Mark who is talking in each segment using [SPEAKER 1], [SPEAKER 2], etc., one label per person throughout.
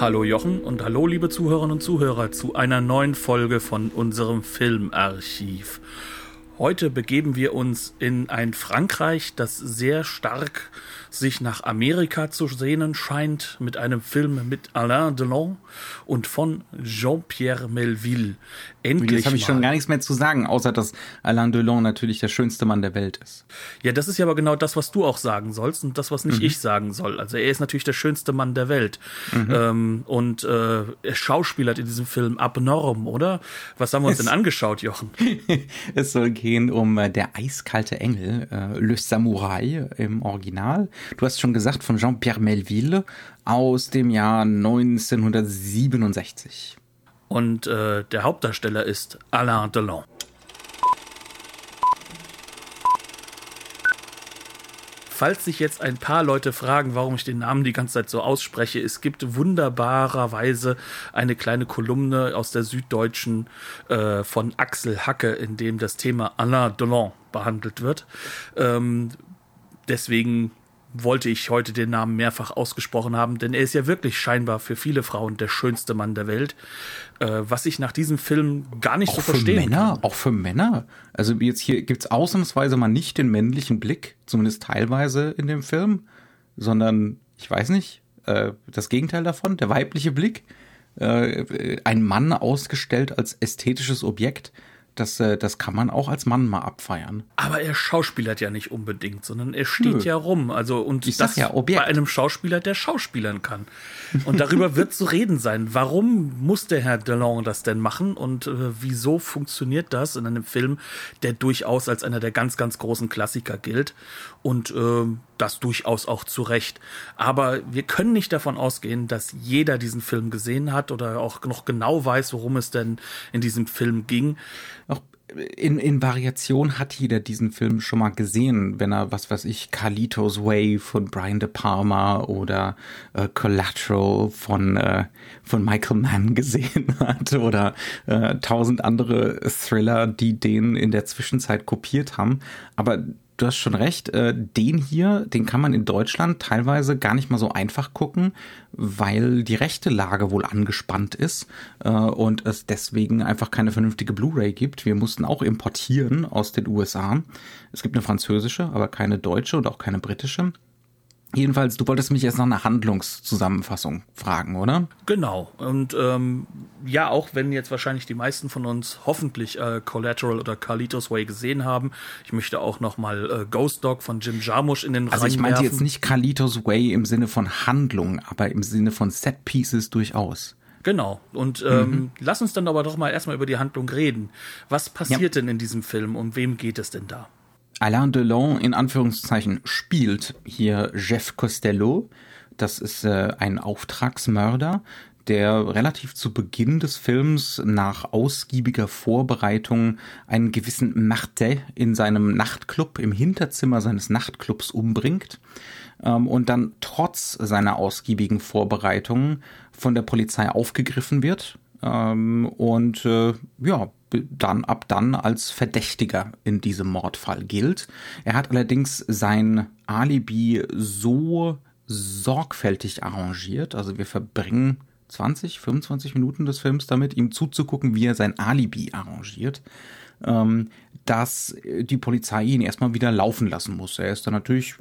[SPEAKER 1] Hallo Jochen und hallo liebe Zuhörerinnen und Zuhörer zu einer neuen Folge von unserem Filmarchiv. Heute begeben wir uns in ein Frankreich, das sehr stark sich nach Amerika zu sehnen scheint, mit einem Film mit Alain Delon und von Jean-Pierre Melville.
[SPEAKER 2] Endlich. Jetzt habe ich schon gar nichts mehr zu sagen, außer dass Alain Delon natürlich der schönste Mann der Welt ist.
[SPEAKER 1] Ja, das ist ja aber genau das, was du auch sagen sollst und das, was nicht mhm. ich sagen soll. Also er ist natürlich der schönste Mann der Welt. Mhm. Ähm, und äh, er schauspielert in diesem Film abnorm, oder? Was haben wir uns es, denn angeschaut, Jochen?
[SPEAKER 2] es soll gehen um äh, Der eiskalte Engel, äh, Le Samurai im Original. Du hast schon gesagt, von Jean-Pierre Melville aus dem Jahr 1967.
[SPEAKER 1] Und äh, der Hauptdarsteller ist Alain Delon. Falls sich jetzt ein paar Leute fragen, warum ich den Namen die ganze Zeit so ausspreche, es gibt wunderbarerweise eine kleine Kolumne aus der Süddeutschen äh, von Axel Hacke, in dem das Thema Alain Delon behandelt wird. Ähm, deswegen wollte ich heute den Namen mehrfach ausgesprochen haben, denn er ist ja wirklich scheinbar für viele Frauen der schönste Mann der Welt, äh, was ich nach diesem Film gar nicht
[SPEAKER 2] auch
[SPEAKER 1] so verstehen
[SPEAKER 2] für Männer, kann. Auch für Männer. Also jetzt hier gibt's ausnahmsweise mal nicht den männlichen Blick, zumindest teilweise in dem Film, sondern ich weiß nicht, äh, das Gegenteil davon, der weibliche Blick. Äh, ein Mann ausgestellt als ästhetisches Objekt das, äh, das kann man auch als Mann mal abfeiern.
[SPEAKER 1] Aber er schauspielert ja nicht unbedingt, sondern er steht Nö. ja rum. Also und
[SPEAKER 2] ich das ja, bei
[SPEAKER 1] einem Schauspieler, der schauspielern kann. Und darüber wird zu reden sein. Warum muss der Herr Delon das denn machen und äh, wieso funktioniert das in einem Film, der durchaus als einer der ganz, ganz großen Klassiker gilt und äh, das durchaus auch zu Recht. Aber wir können nicht davon ausgehen, dass jeder diesen Film gesehen hat oder auch noch genau weiß, worum es denn in diesem Film ging
[SPEAKER 2] auch in, in Variation hat jeder diesen Film schon mal gesehen, wenn er, was weiß ich, Carlitos Way von Brian De Palma oder äh, Collateral von, äh, von Michael Mann gesehen hat oder äh, tausend andere Thriller, die den in der Zwischenzeit kopiert haben. Aber du hast schon recht, äh, den hier, den kann man in Deutschland teilweise gar nicht mal so einfach gucken, weil die rechte Lage wohl angespannt ist äh, und es deswegen einfach keine vernünftige Blu-ray gibt. Wir mussten auch importieren aus den USA. Es gibt eine französische, aber keine deutsche und auch keine britische. Jedenfalls, du wolltest mich jetzt nach einer Handlungszusammenfassung fragen, oder?
[SPEAKER 1] Genau. Und ähm, ja, auch wenn jetzt wahrscheinlich die meisten von uns hoffentlich äh, Collateral oder Carlitos Way gesehen haben, ich möchte auch noch mal äh, Ghost Dog von Jim Jarmusch in den
[SPEAKER 2] Also ich meinte jetzt nicht Carlitos Way im Sinne von Handlung, aber im Sinne von Set Pieces durchaus.
[SPEAKER 1] Genau. Und ähm, mhm. lass uns dann aber doch mal erstmal über die Handlung reden. Was passiert ja. denn in diesem Film? Um wem geht es denn da?
[SPEAKER 2] Alain Delon in Anführungszeichen spielt hier Jeff Costello. Das ist äh, ein Auftragsmörder, der relativ zu Beginn des Films nach ausgiebiger Vorbereitung einen gewissen Martin in seinem Nachtclub, im Hinterzimmer seines Nachtclubs umbringt ähm, und dann trotz seiner ausgiebigen Vorbereitungen von der Polizei aufgegriffen wird ähm, und äh, ja, dann ab dann als Verdächtiger in diesem Mordfall gilt. Er hat allerdings sein Alibi so sorgfältig arrangiert, also wir verbringen 20, 25 Minuten des Films damit, ihm zuzugucken, wie er sein Alibi arrangiert, ähm, dass die Polizei ihn erstmal wieder laufen lassen muss. Er ist dann natürlich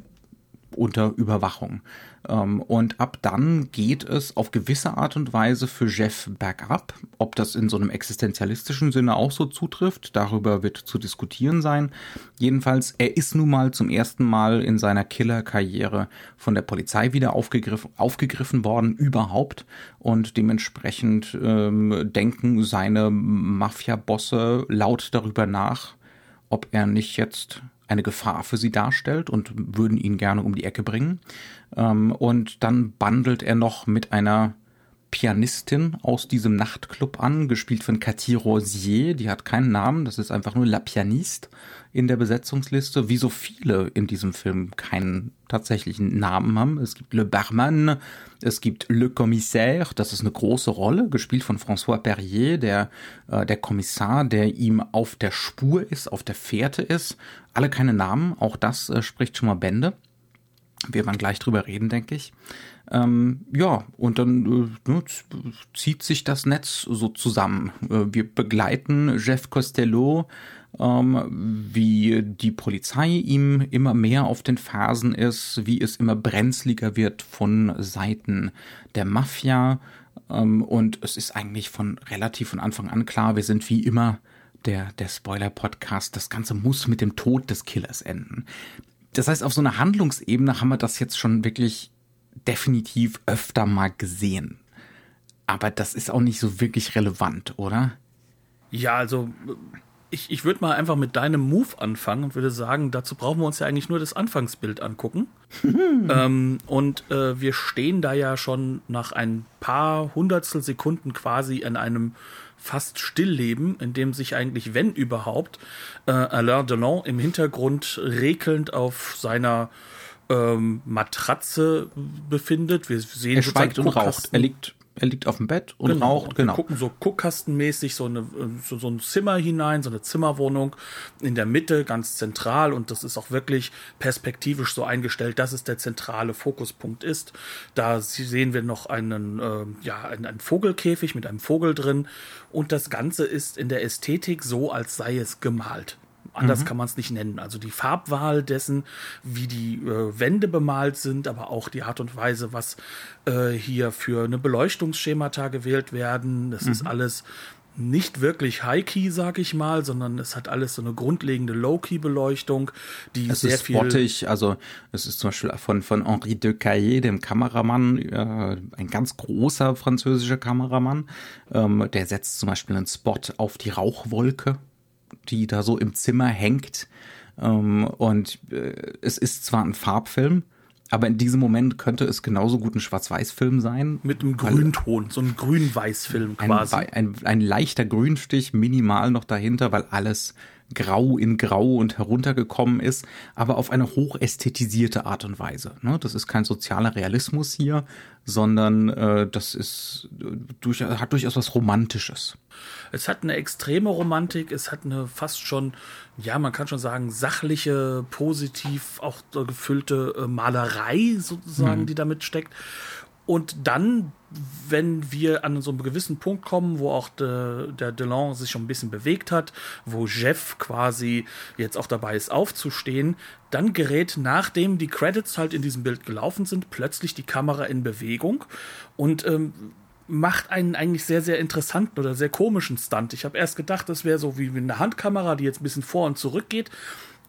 [SPEAKER 2] unter Überwachung. Ähm, und ab dann geht es auf gewisse Art und Weise für Jeff bergab. Ob das in so einem existenzialistischen Sinne auch so zutrifft, darüber wird zu diskutieren sein. Jedenfalls, er ist nun mal zum ersten Mal in seiner Killerkarriere von der Polizei wieder aufgegriffen, aufgegriffen worden, überhaupt. Und dementsprechend ähm, denken seine Mafia-Bosse laut darüber nach, ob er nicht jetzt eine Gefahr für sie darstellt und würden ihn gerne um die Ecke bringen. Ähm, und dann bandelt er noch mit einer Pianistin aus diesem Nachtclub an, gespielt von Cathy Rosier. Die hat keinen Namen, das ist einfach nur La Pianiste in der Besetzungsliste, wie so viele in diesem Film keinen tatsächlichen Namen haben. Es gibt Le Barman, es gibt Le Commissaire, das ist eine große Rolle, gespielt von François Perrier, der, äh, der Kommissar, der ihm auf der Spur ist, auf der Fährte ist. Alle keine Namen, auch das äh, spricht schon mal Bände. Wird man gleich drüber reden, denke ich. Ähm, ja, und dann äh, ne, zieht sich das Netz so zusammen. Äh, wir begleiten Jeff Costello, ähm, wie die Polizei ihm immer mehr auf den Fersen ist, wie es immer brenzliger wird von Seiten der Mafia. Ähm, und es ist eigentlich von relativ von Anfang an klar, wir sind wie immer der, der Spoiler-Podcast. Das Ganze muss mit dem Tod des Killers enden. Das heißt, auf so einer Handlungsebene haben wir das jetzt schon wirklich definitiv öfter mal gesehen. Aber das ist auch nicht so wirklich relevant, oder?
[SPEAKER 1] Ja, also ich, ich würde mal einfach mit deinem Move anfangen und würde sagen, dazu brauchen wir uns ja eigentlich nur das Anfangsbild angucken. ähm, und äh, wir stehen da ja schon nach ein paar Hundertstel Sekunden quasi in einem fast Stillleben, in dem sich eigentlich, wenn überhaupt, äh, Alain Delon im Hintergrund rekelnd auf seiner ähm, Matratze befindet. Wir sehen
[SPEAKER 2] er schweigt und raucht. Er liegt er liegt auf dem Bett und genau. raucht,
[SPEAKER 1] genau. Wir gucken so guckkastenmäßig so, eine, so, so ein Zimmer hinein, so eine Zimmerwohnung in der Mitte, ganz zentral. Und das ist auch wirklich perspektivisch so eingestellt, dass es der zentrale Fokuspunkt ist. Da sehen wir noch einen, äh, ja, einen, einen Vogelkäfig mit einem Vogel drin. Und das Ganze ist in der Ästhetik so, als sei es gemalt. Anders mhm. kann man es nicht nennen. Also die Farbwahl dessen, wie die äh, Wände bemalt sind, aber auch die Art und Weise, was äh, hier für eine Beleuchtungsschemata gewählt werden. Das mhm. ist alles nicht wirklich High-Key, sag ich mal, sondern es hat alles so eine grundlegende Low-Key-Beleuchtung, die
[SPEAKER 2] es
[SPEAKER 1] sehr
[SPEAKER 2] ist spottig, also es ist zum Beispiel von, von Henri de Caillé, dem Kameramann, äh, ein ganz großer französischer Kameramann, ähm, der setzt zum Beispiel einen Spot auf die Rauchwolke die da so im Zimmer hängt. Ähm, und äh, es ist zwar ein Farbfilm, aber in diesem Moment könnte es genauso gut ein Schwarz-Weiß-Film sein.
[SPEAKER 1] Mit einem Grünton, so ein Grün-Weiß-Film
[SPEAKER 2] quasi. Ein, ein, ein, leichter Grünstich, minimal noch dahinter, weil alles grau in grau und heruntergekommen ist, aber auf eine hochästhetisierte Art und Weise. Ne? Das ist kein sozialer Realismus hier, sondern äh, das ist äh, durch, hat durchaus was Romantisches.
[SPEAKER 1] Es hat eine extreme Romantik, es hat eine fast schon, ja, man kann schon sagen, sachliche, positiv auch gefüllte äh, Malerei sozusagen, hm. die damit steckt. Und dann, wenn wir an so einem gewissen Punkt kommen, wo auch de, der Delon sich schon ein bisschen bewegt hat, wo Jeff quasi jetzt auch dabei ist aufzustehen, dann gerät, nachdem die Credits halt in diesem Bild gelaufen sind, plötzlich die Kamera in Bewegung und ähm, macht einen eigentlich sehr, sehr interessanten oder sehr komischen Stunt. Ich habe erst gedacht, das wäre so wie eine Handkamera, die jetzt ein bisschen vor und zurück geht.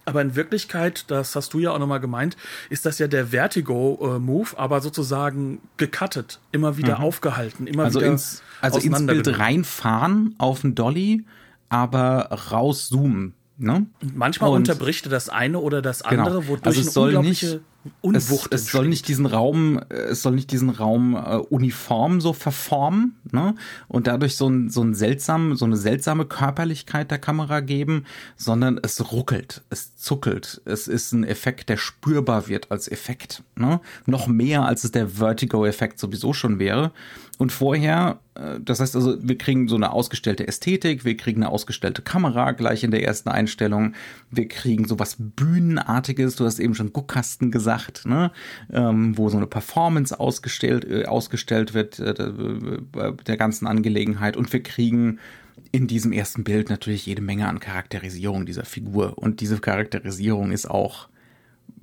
[SPEAKER 1] Aber in Wirklichkeit, das hast du ja auch nochmal gemeint, ist das ja der Vertigo-Move, aber sozusagen gecuttet, immer wieder mhm. aufgehalten, immer
[SPEAKER 2] also
[SPEAKER 1] wieder
[SPEAKER 2] ins, Also ins Bild reinfahren auf den Dolly, aber rauszoomen. Ne?
[SPEAKER 1] Manchmal und unterbricht das eine oder das genau. andere,
[SPEAKER 2] genau. wodurch also es soll nicht, Unwucht es, es soll nicht diesen Raum, es soll nicht diesen Raum äh, uniform so verformen, ne? Und dadurch so ein, so ein seltsam, so eine seltsame Körperlichkeit der Kamera geben, sondern es ruckelt, es zuckelt. Es ist ein Effekt, der spürbar wird als Effekt, ne? Noch mehr als es der Vertigo-Effekt sowieso schon wäre. Und vorher, äh, das heißt also, wir kriegen so eine ausgestellte Ästhetik, wir kriegen eine ausgestellte Kamera gleich in der ersten Einstellung, wir kriegen sowas Bühnenartiges, du hast eben schon Guckkasten gesagt, ne? ähm, wo so eine Performance ausgestellt, äh, ausgestellt wird äh, der ganzen Angelegenheit und wir kriegen in diesem ersten Bild natürlich jede Menge an Charakterisierung dieser Figur und diese Charakterisierung ist auch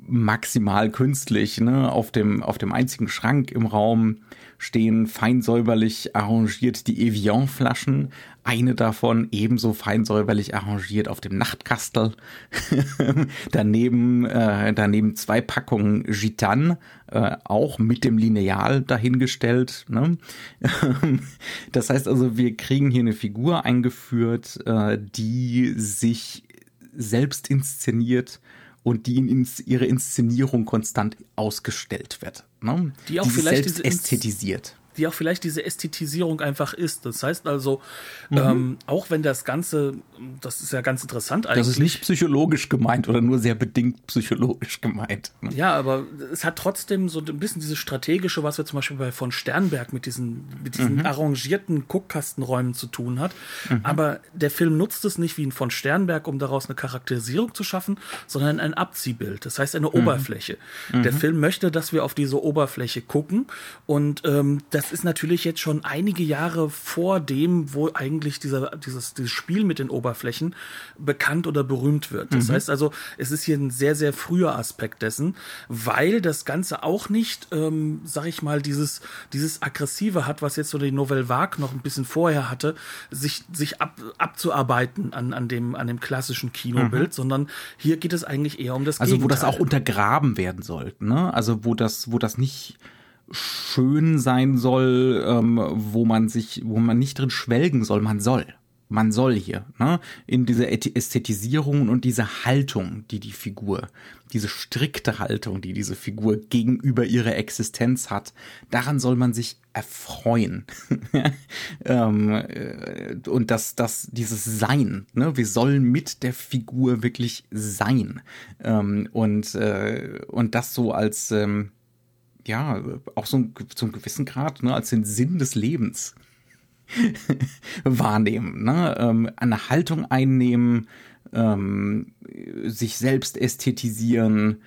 [SPEAKER 2] maximal künstlich, ne? Auf dem, auf dem einzigen Schrank im Raum stehen fein säuberlich arrangiert die Evian-Flaschen. Eine davon ebenso fein säuberlich arrangiert auf dem Nachtkastel. daneben, äh, daneben zwei Packungen Gitan, äh, auch mit dem Lineal dahingestellt. Ne? das heißt also, wir kriegen hier eine Figur eingeführt, äh, die sich selbst inszeniert und die in ihre Inszenierung konstant ausgestellt wird. Ne?
[SPEAKER 1] Die auch die vielleicht
[SPEAKER 2] selbst ästhetisiert.
[SPEAKER 1] Die auch vielleicht diese Ästhetisierung einfach ist. Das heißt also, mhm. ähm, auch wenn das Ganze, das ist ja ganz interessant eigentlich. Das
[SPEAKER 2] ist nicht psychologisch gemeint oder nur sehr bedingt psychologisch gemeint.
[SPEAKER 1] Ne? Ja, aber es hat trotzdem so ein bisschen dieses strategische, was wir zum Beispiel bei von Sternberg mit diesen, mit diesen mhm. arrangierten Guckkastenräumen zu tun hat. Mhm. Aber der Film nutzt es nicht wie ein von Sternberg, um daraus eine Charakterisierung zu schaffen, sondern ein Abziehbild. Das heißt eine mhm. Oberfläche. Der mhm. Film möchte, dass wir auf diese Oberfläche gucken und ähm, das ist natürlich jetzt schon einige Jahre vor dem, wo eigentlich dieser, dieses, dieses Spiel mit den Oberflächen bekannt oder berühmt wird. Das mhm. heißt also, es ist hier ein sehr, sehr früher Aspekt dessen, weil das Ganze auch nicht, ähm, sag ich mal, dieses, dieses Aggressive hat, was jetzt so die Nouvelle Vague noch ein bisschen vorher hatte, sich, sich ab, abzuarbeiten an, an, dem, an dem klassischen Kinobild, mhm. sondern hier geht es eigentlich eher um das
[SPEAKER 2] Also, Gegenteil. wo das auch untergraben werden sollte, ne? Also, wo das, wo das nicht schön sein soll, ähm, wo man sich, wo man nicht drin schwelgen soll, man soll. Man soll hier, ne? In dieser Ästhetisierung und diese Haltung, die die Figur, diese strikte Haltung, die diese Figur gegenüber ihrer Existenz hat, daran soll man sich erfreuen. ähm, äh, und das, das, dieses Sein, ne? Wir sollen mit der Figur wirklich sein. Ähm, und, äh, und das so als, ähm, ja, auch so zum gewissen Grad, ne, als den Sinn des Lebens wahrnehmen, ne, ähm, eine Haltung einnehmen, ähm, sich selbst ästhetisieren,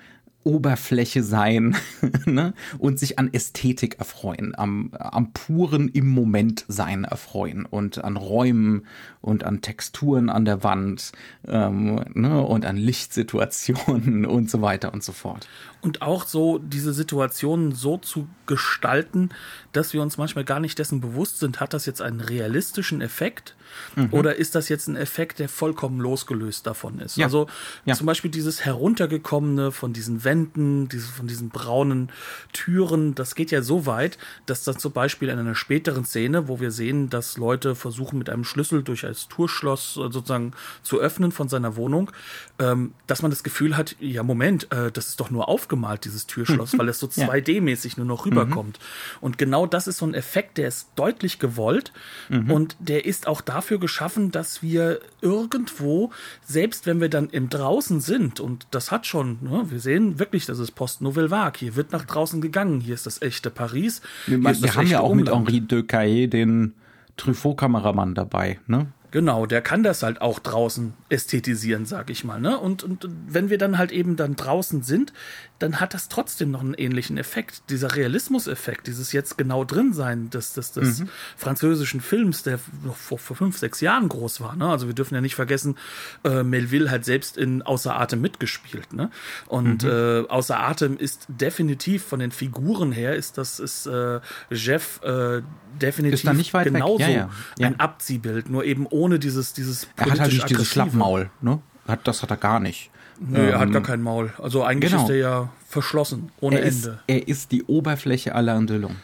[SPEAKER 2] Oberfläche sein ne? und sich an Ästhetik erfreuen, am, am puren im Moment sein erfreuen und an Räumen und an Texturen an der Wand ähm, ne? und an Lichtsituationen und so weiter und so fort.
[SPEAKER 1] Und auch so diese Situationen so zu gestalten, dass wir uns manchmal gar nicht dessen bewusst sind, hat das jetzt einen realistischen Effekt mhm. oder ist das jetzt ein Effekt, der vollkommen losgelöst davon ist? Ja. Also ja. zum Beispiel dieses heruntergekommene von diesen Wänden, diese, von diesen braunen Türen, das geht ja so weit, dass das zum Beispiel in einer späteren Szene, wo wir sehen, dass Leute versuchen mit einem Schlüssel durch ein Tourschloss äh, sozusagen zu öffnen von seiner Wohnung, ähm, dass man das Gefühl hat, ja Moment, äh, das ist doch nur aufgemalt, dieses Türschloss, weil es so 2D-mäßig nur noch rüberkommt. Mhm. Und genau das ist so ein Effekt, der ist deutlich gewollt mhm. und der ist auch dafür geschaffen, dass wir irgendwo, selbst wenn wir dann im Draußen sind, und das hat schon, ne, wir sehen wirklich, das ist Post-Nouvelle Vague, hier wird nach draußen gegangen, hier ist das echte Paris.
[SPEAKER 2] Wir, wir haben ja auch Umland. mit Henri de Caillet den Truffaut-Kameramann dabei, ne?
[SPEAKER 1] Genau, der kann das halt auch draußen ästhetisieren, sag ich mal. Ne? Und, und wenn wir dann halt eben dann draußen sind, dann hat das trotzdem noch einen ähnlichen Effekt. Dieser Realismus-Effekt, dieses jetzt genau drin sein des, des, des mhm. französischen Films, der noch vor, vor fünf, sechs Jahren groß war. Ne? Also wir dürfen ja nicht vergessen, äh, Melville hat selbst in Außer Atem mitgespielt. Ne? Und mhm. äh, Außer Atem ist definitiv von den Figuren her, ist das ist äh, Jeff äh, definitiv genauso ja, ja. Ja. ein Abziehbild, nur eben ohne dieses dieses
[SPEAKER 2] Er hat halt nicht dieses Schlappmaul, ne? Hat, das hat er gar nicht.
[SPEAKER 1] Nö, ähm, er hat gar ähm, kein Maul. Also eigentlich genau. ist er ja verschlossen, ohne
[SPEAKER 2] er
[SPEAKER 1] Ende.
[SPEAKER 2] Ist, er ist die Oberfläche Alain Delon.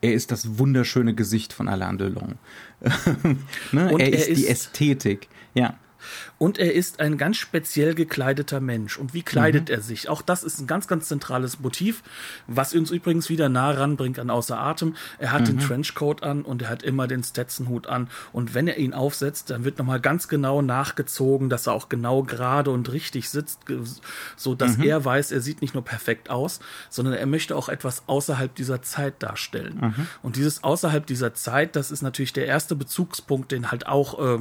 [SPEAKER 2] Er ist das wunderschöne Gesicht von Alain Delon. ne? er, er, ist die Ästhetik. Ja.
[SPEAKER 1] Und er ist ein ganz speziell gekleideter Mensch. Und wie kleidet mhm. er sich? Auch das ist ein ganz, ganz zentrales Motiv, was uns übrigens wieder nah ranbringt an Außer Atem. Er hat mhm. den Trenchcoat an und er hat immer den Stetson-Hut an. Und wenn er ihn aufsetzt, dann wird nochmal ganz genau nachgezogen, dass er auch genau gerade und richtig sitzt, so dass mhm. er weiß, er sieht nicht nur perfekt aus, sondern er möchte auch etwas außerhalb dieser Zeit darstellen. Mhm. Und dieses außerhalb dieser Zeit, das ist natürlich der erste Bezugspunkt, den halt auch äh,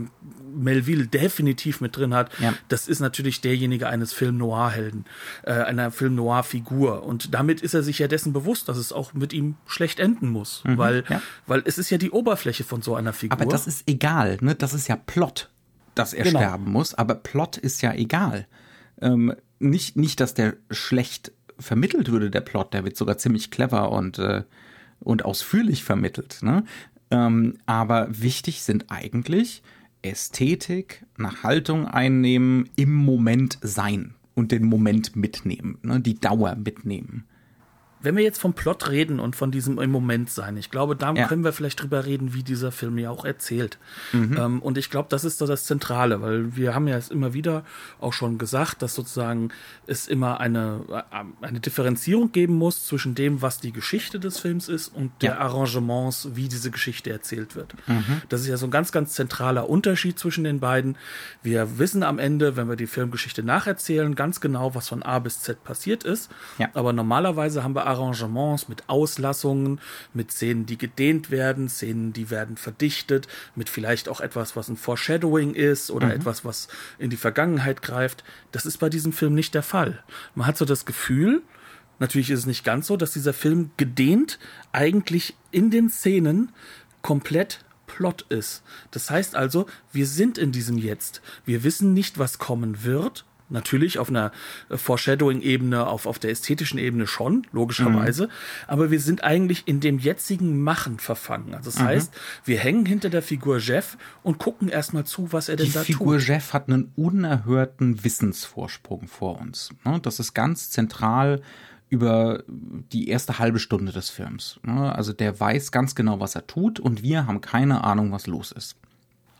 [SPEAKER 1] Melville definitiv mit drin hat, ja. das ist natürlich derjenige eines Film-Noir-Helden, äh, einer Film-Noir-Figur. Und damit ist er sich ja dessen bewusst, dass es auch mit ihm schlecht enden muss. Mhm, weil, ja. weil es ist ja die Oberfläche von so einer Figur.
[SPEAKER 2] Aber das ist egal, ne? Das ist ja Plot, dass er genau. sterben muss. Aber Plot ist ja egal. Ähm, nicht, nicht, dass der schlecht vermittelt würde, der Plot, der wird sogar ziemlich clever und, äh, und ausführlich vermittelt. Ne? Ähm, aber wichtig sind eigentlich Ästhetik, eine Haltung einnehmen, im Moment sein und den Moment mitnehmen, ne, die Dauer mitnehmen.
[SPEAKER 1] Wenn wir jetzt vom Plot reden und von diesem im Moment sein, ich glaube, da
[SPEAKER 2] Ja.
[SPEAKER 1] können wir vielleicht drüber reden, wie dieser Film ja auch erzählt. Ähm, und ich glaube, das ist so das Zentrale, weil wir haben ja es immer wieder auch schon gesagt, dass sozusagen es immer eine, äh, eine Differenzierung geben muss zwischen dem, was die Geschichte des Films ist und der
[SPEAKER 2] Ja.
[SPEAKER 1] Arrangements, wie diese Geschichte erzählt wird. Das ist ja so ein ganz, ganz zentraler Unterschied zwischen den beiden. Wir wissen am Ende, wenn wir die Filmgeschichte nacherzählen, ganz genau, was von A bis Z passiert ist.
[SPEAKER 2] Ja.
[SPEAKER 1] Aber normalerweise haben wir Arrangements mit Auslassungen, mit Szenen, die gedehnt werden, Szenen, die werden verdichtet, mit vielleicht auch etwas, was ein Foreshadowing ist oder etwas, was in die Vergangenheit greift. Das ist bei diesem Film nicht der Fall. Man hat so das Gefühl, natürlich ist es nicht ganz so, dass dieser Film gedehnt eigentlich in den Szenen komplett Plot ist. Das heißt also, wir sind in diesem Jetzt. Wir wissen nicht, was kommen wird. Natürlich auf einer äh, Foreshadowing-Ebene, auf, auf der ästhetischen Ebene schon, logischerweise. Aber wir sind eigentlich in dem jetzigen Machen verfangen. Also das heißt, wir hängen hinter der Figur Jeff und gucken erstmal zu, was er denn
[SPEAKER 2] Die
[SPEAKER 1] da
[SPEAKER 2] Figur
[SPEAKER 1] tut.
[SPEAKER 2] Jeff hat einen unerhörten Wissensvorsprung vor uns. ne? Das ist ganz zentral über die erste halbe Stunde des Films. ne? Also der weiß ganz genau, was er tut und wir haben keine Ahnung, was los ist.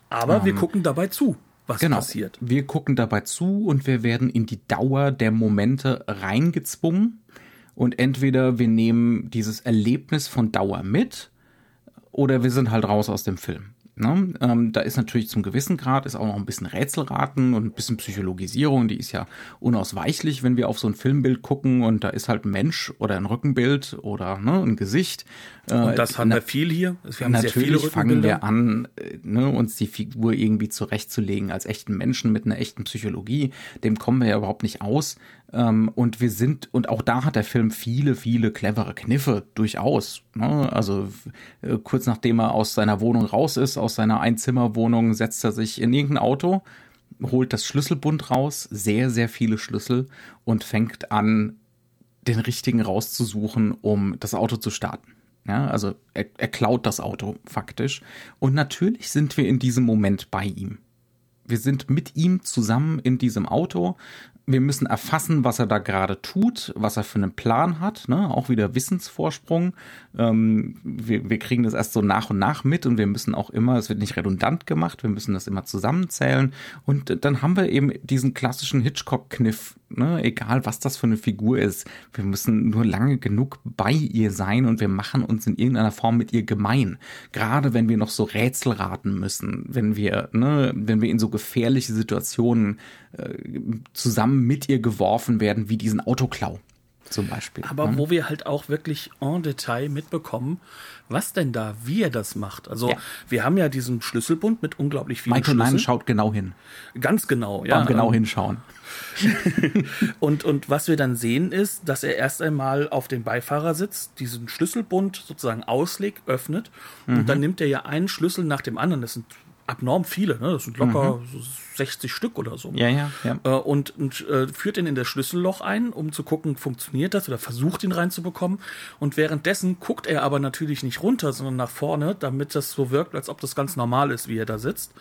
[SPEAKER 1] Aber wir gucken dabei zu, was
[SPEAKER 2] Genau.
[SPEAKER 1] passiert.
[SPEAKER 2] Wir gucken dabei zu und wir werden in die Dauer der Momente reingezwungen. Und entweder wir nehmen dieses Erlebnis von Dauer mit oder wir sind halt raus aus dem Film. Ne? Ähm, da ist natürlich zum gewissen Grad ist auch noch ein bisschen Rätselraten und ein bisschen Psychologisierung, die ist ja unausweichlich, wenn wir auf so ein Filmbild gucken und da ist halt ein Mensch oder ein Rückenbild oder ne, ein Gesicht. Äh,
[SPEAKER 1] Und das haben wir viel hier. Wir haben sehr viele
[SPEAKER 2] Natürlich fangen wir an, äh, ne, uns die Figur irgendwie zurechtzulegen als echten Menschen mit einer echten Psychologie. Dem kommen wir ja überhaupt nicht aus. Ähm, und wir sind, und auch da hat der Film viele, viele clevere Kniffe durchaus. Ne? Also äh, kurz nachdem er aus seiner Wohnung raus ist, aus seiner Einzimmerwohnung, setzt er sich in irgendein Auto, holt das Schlüsselbund raus, sehr, sehr viele Schlüssel und fängt an, den richtigen rauszusuchen, um das Auto zu starten. Ja, also er, er klaut das Auto faktisch. Und natürlich sind wir in diesem Moment bei ihm. Wir sind mit ihm zusammen in diesem Auto. Wir müssen erfassen, was er da gerade tut, was er für einen Plan hat. Ne? Auch wieder Wissensvorsprung. Ähm, wir, wir kriegen das erst so nach und nach mit und wir müssen auch immer, es wird nicht redundant gemacht, wir müssen das immer zusammenzählen. Und dann haben wir eben diesen klassischen Hitchcock-Kniff, ne? egal was das für eine Figur ist. Wir müssen nur lange genug bei ihr sein und wir machen uns in irgendeiner Form mit ihr gemein. Gerade wenn wir noch so Rätsel raten müssen, wenn wir, ne, wenn wir in so gefährliche Situationen äh, zusammen mit ihr geworfen werden, wie diesen Autoklau zum Beispiel.
[SPEAKER 1] Aber
[SPEAKER 2] ne?
[SPEAKER 1] wo wir halt auch wirklich en Detail mitbekommen, was denn da, wie er das macht. Also
[SPEAKER 2] Ja.
[SPEAKER 1] wir haben ja diesen Schlüsselbund mit unglaublich vielen
[SPEAKER 2] Michael Mann
[SPEAKER 1] Schlüsseln.
[SPEAKER 2] schaut genau hin.
[SPEAKER 1] Ganz genau,
[SPEAKER 2] Ja,
[SPEAKER 1] ja.
[SPEAKER 2] genau
[SPEAKER 1] ähm,
[SPEAKER 2] hinschauen.
[SPEAKER 1] Und, und was wir dann sehen ist, dass er erst einmal auf dem Beifahrersitz diesen Schlüsselbund sozusagen auslegt, öffnet.
[SPEAKER 2] Mhm.
[SPEAKER 1] Und dann nimmt er ja einen Schlüssel nach dem anderen. Das sind abnorm viele, ne? Das sind locker so 60 Stück oder so.
[SPEAKER 2] Mhm. Ja, ja, ja.
[SPEAKER 1] Äh, und, und äh, führt ihn in das Schlüsselloch ein, um zu gucken, funktioniert das oder versucht ihn reinzubekommen. Und währenddessen guckt er aber natürlich nicht runter, sondern nach vorne, damit das so wirkt, als ob das ganz normal ist, wie er da sitzt.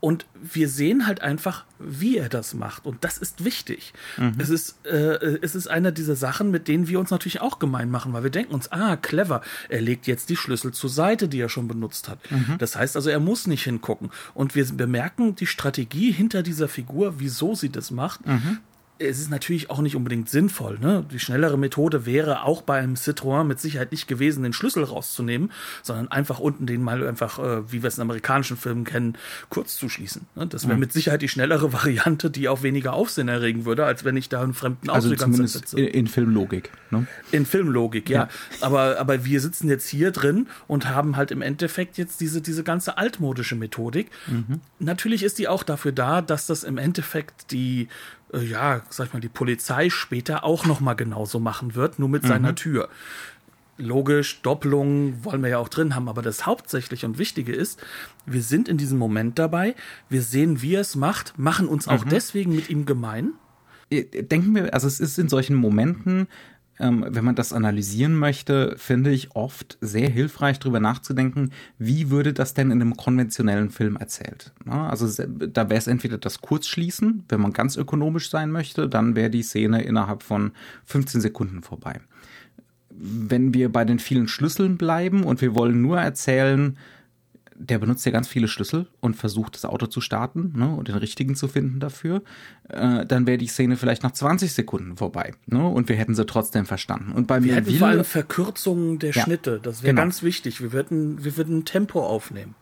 [SPEAKER 1] Und wir sehen halt einfach, wie er das macht. Und das ist wichtig. Es, ist, äh, es ist eine dieser Sachen, mit denen wir uns natürlich auch gemein machen, weil wir denken uns, ah, clever, er legt jetzt die Schlüssel zur Seite, die er schon benutzt hat. Das heißt also, er muss nicht hingucken. Und wir bemerken die Strategie hinter dieser Figur, wieso sie das macht. Es ist natürlich auch nicht unbedingt sinnvoll. Ne? Die schnellere Methode wäre auch bei einem Citroën mit Sicherheit nicht gewesen, den Schlüssel rauszunehmen, sondern einfach unten den mal einfach, äh, wie wir es in amerikanischen Filmen kennen, kurz zu schließen. Ne? Das wäre mit Sicherheit die schnellere Variante, die auch weniger Aufsehen erregen würde, als wenn ich da einen fremden
[SPEAKER 2] Also zumindest
[SPEAKER 1] sitze.
[SPEAKER 2] in, in Filmlogik. Ne?
[SPEAKER 1] In Filmlogik, ja.
[SPEAKER 2] Ja.
[SPEAKER 1] Aber, aber wir sitzen jetzt hier drin und haben halt im Endeffekt jetzt diese, diese ganze altmodische Methodik. Natürlich ist die auch dafür da, dass das im Endeffekt die, äh, ja, sag ich mal, die Polizei später auch nochmal genauso machen wird, nur mit seiner Tür. Logisch, Doppelungen wollen wir ja auch drin haben, aber das Hauptsächliche und Wichtige ist, wir sind in diesem Moment dabei, wir sehen, wie er es macht, machen uns auch deswegen mit ihm gemein.
[SPEAKER 2] Äh, denken wir, also es ist in solchen Momenten, ähm, wenn man das analysieren möchte, finde ich oft sehr hilfreich, darüber nachzudenken, wie würde das denn in einem konventionellen Film erzählt. Na, also da wäre es entweder das Kurzschließen, wenn man ganz ökonomisch sein möchte, dann wäre die Szene innerhalb von 15 Sekunden vorbei. wenn wir bei den vielen Schlüsseln bleiben und wir wollen nur erzählen, der benutzt ja ganz viele Schlüssel und versucht das Auto zu starten ne, und den richtigen zu finden dafür, äh, dann wäre die Szene vielleicht nach 20 Sekunden vorbei ne, und wir hätten sie trotzdem verstanden. Und bei
[SPEAKER 1] Wir
[SPEAKER 2] mir
[SPEAKER 1] hätten vor allem Verkürzungen der
[SPEAKER 2] Ja,
[SPEAKER 1] Schnitte. Das wäre
[SPEAKER 2] genau.
[SPEAKER 1] ganz wichtig. Wir würden, wir würden Tempo aufnehmen.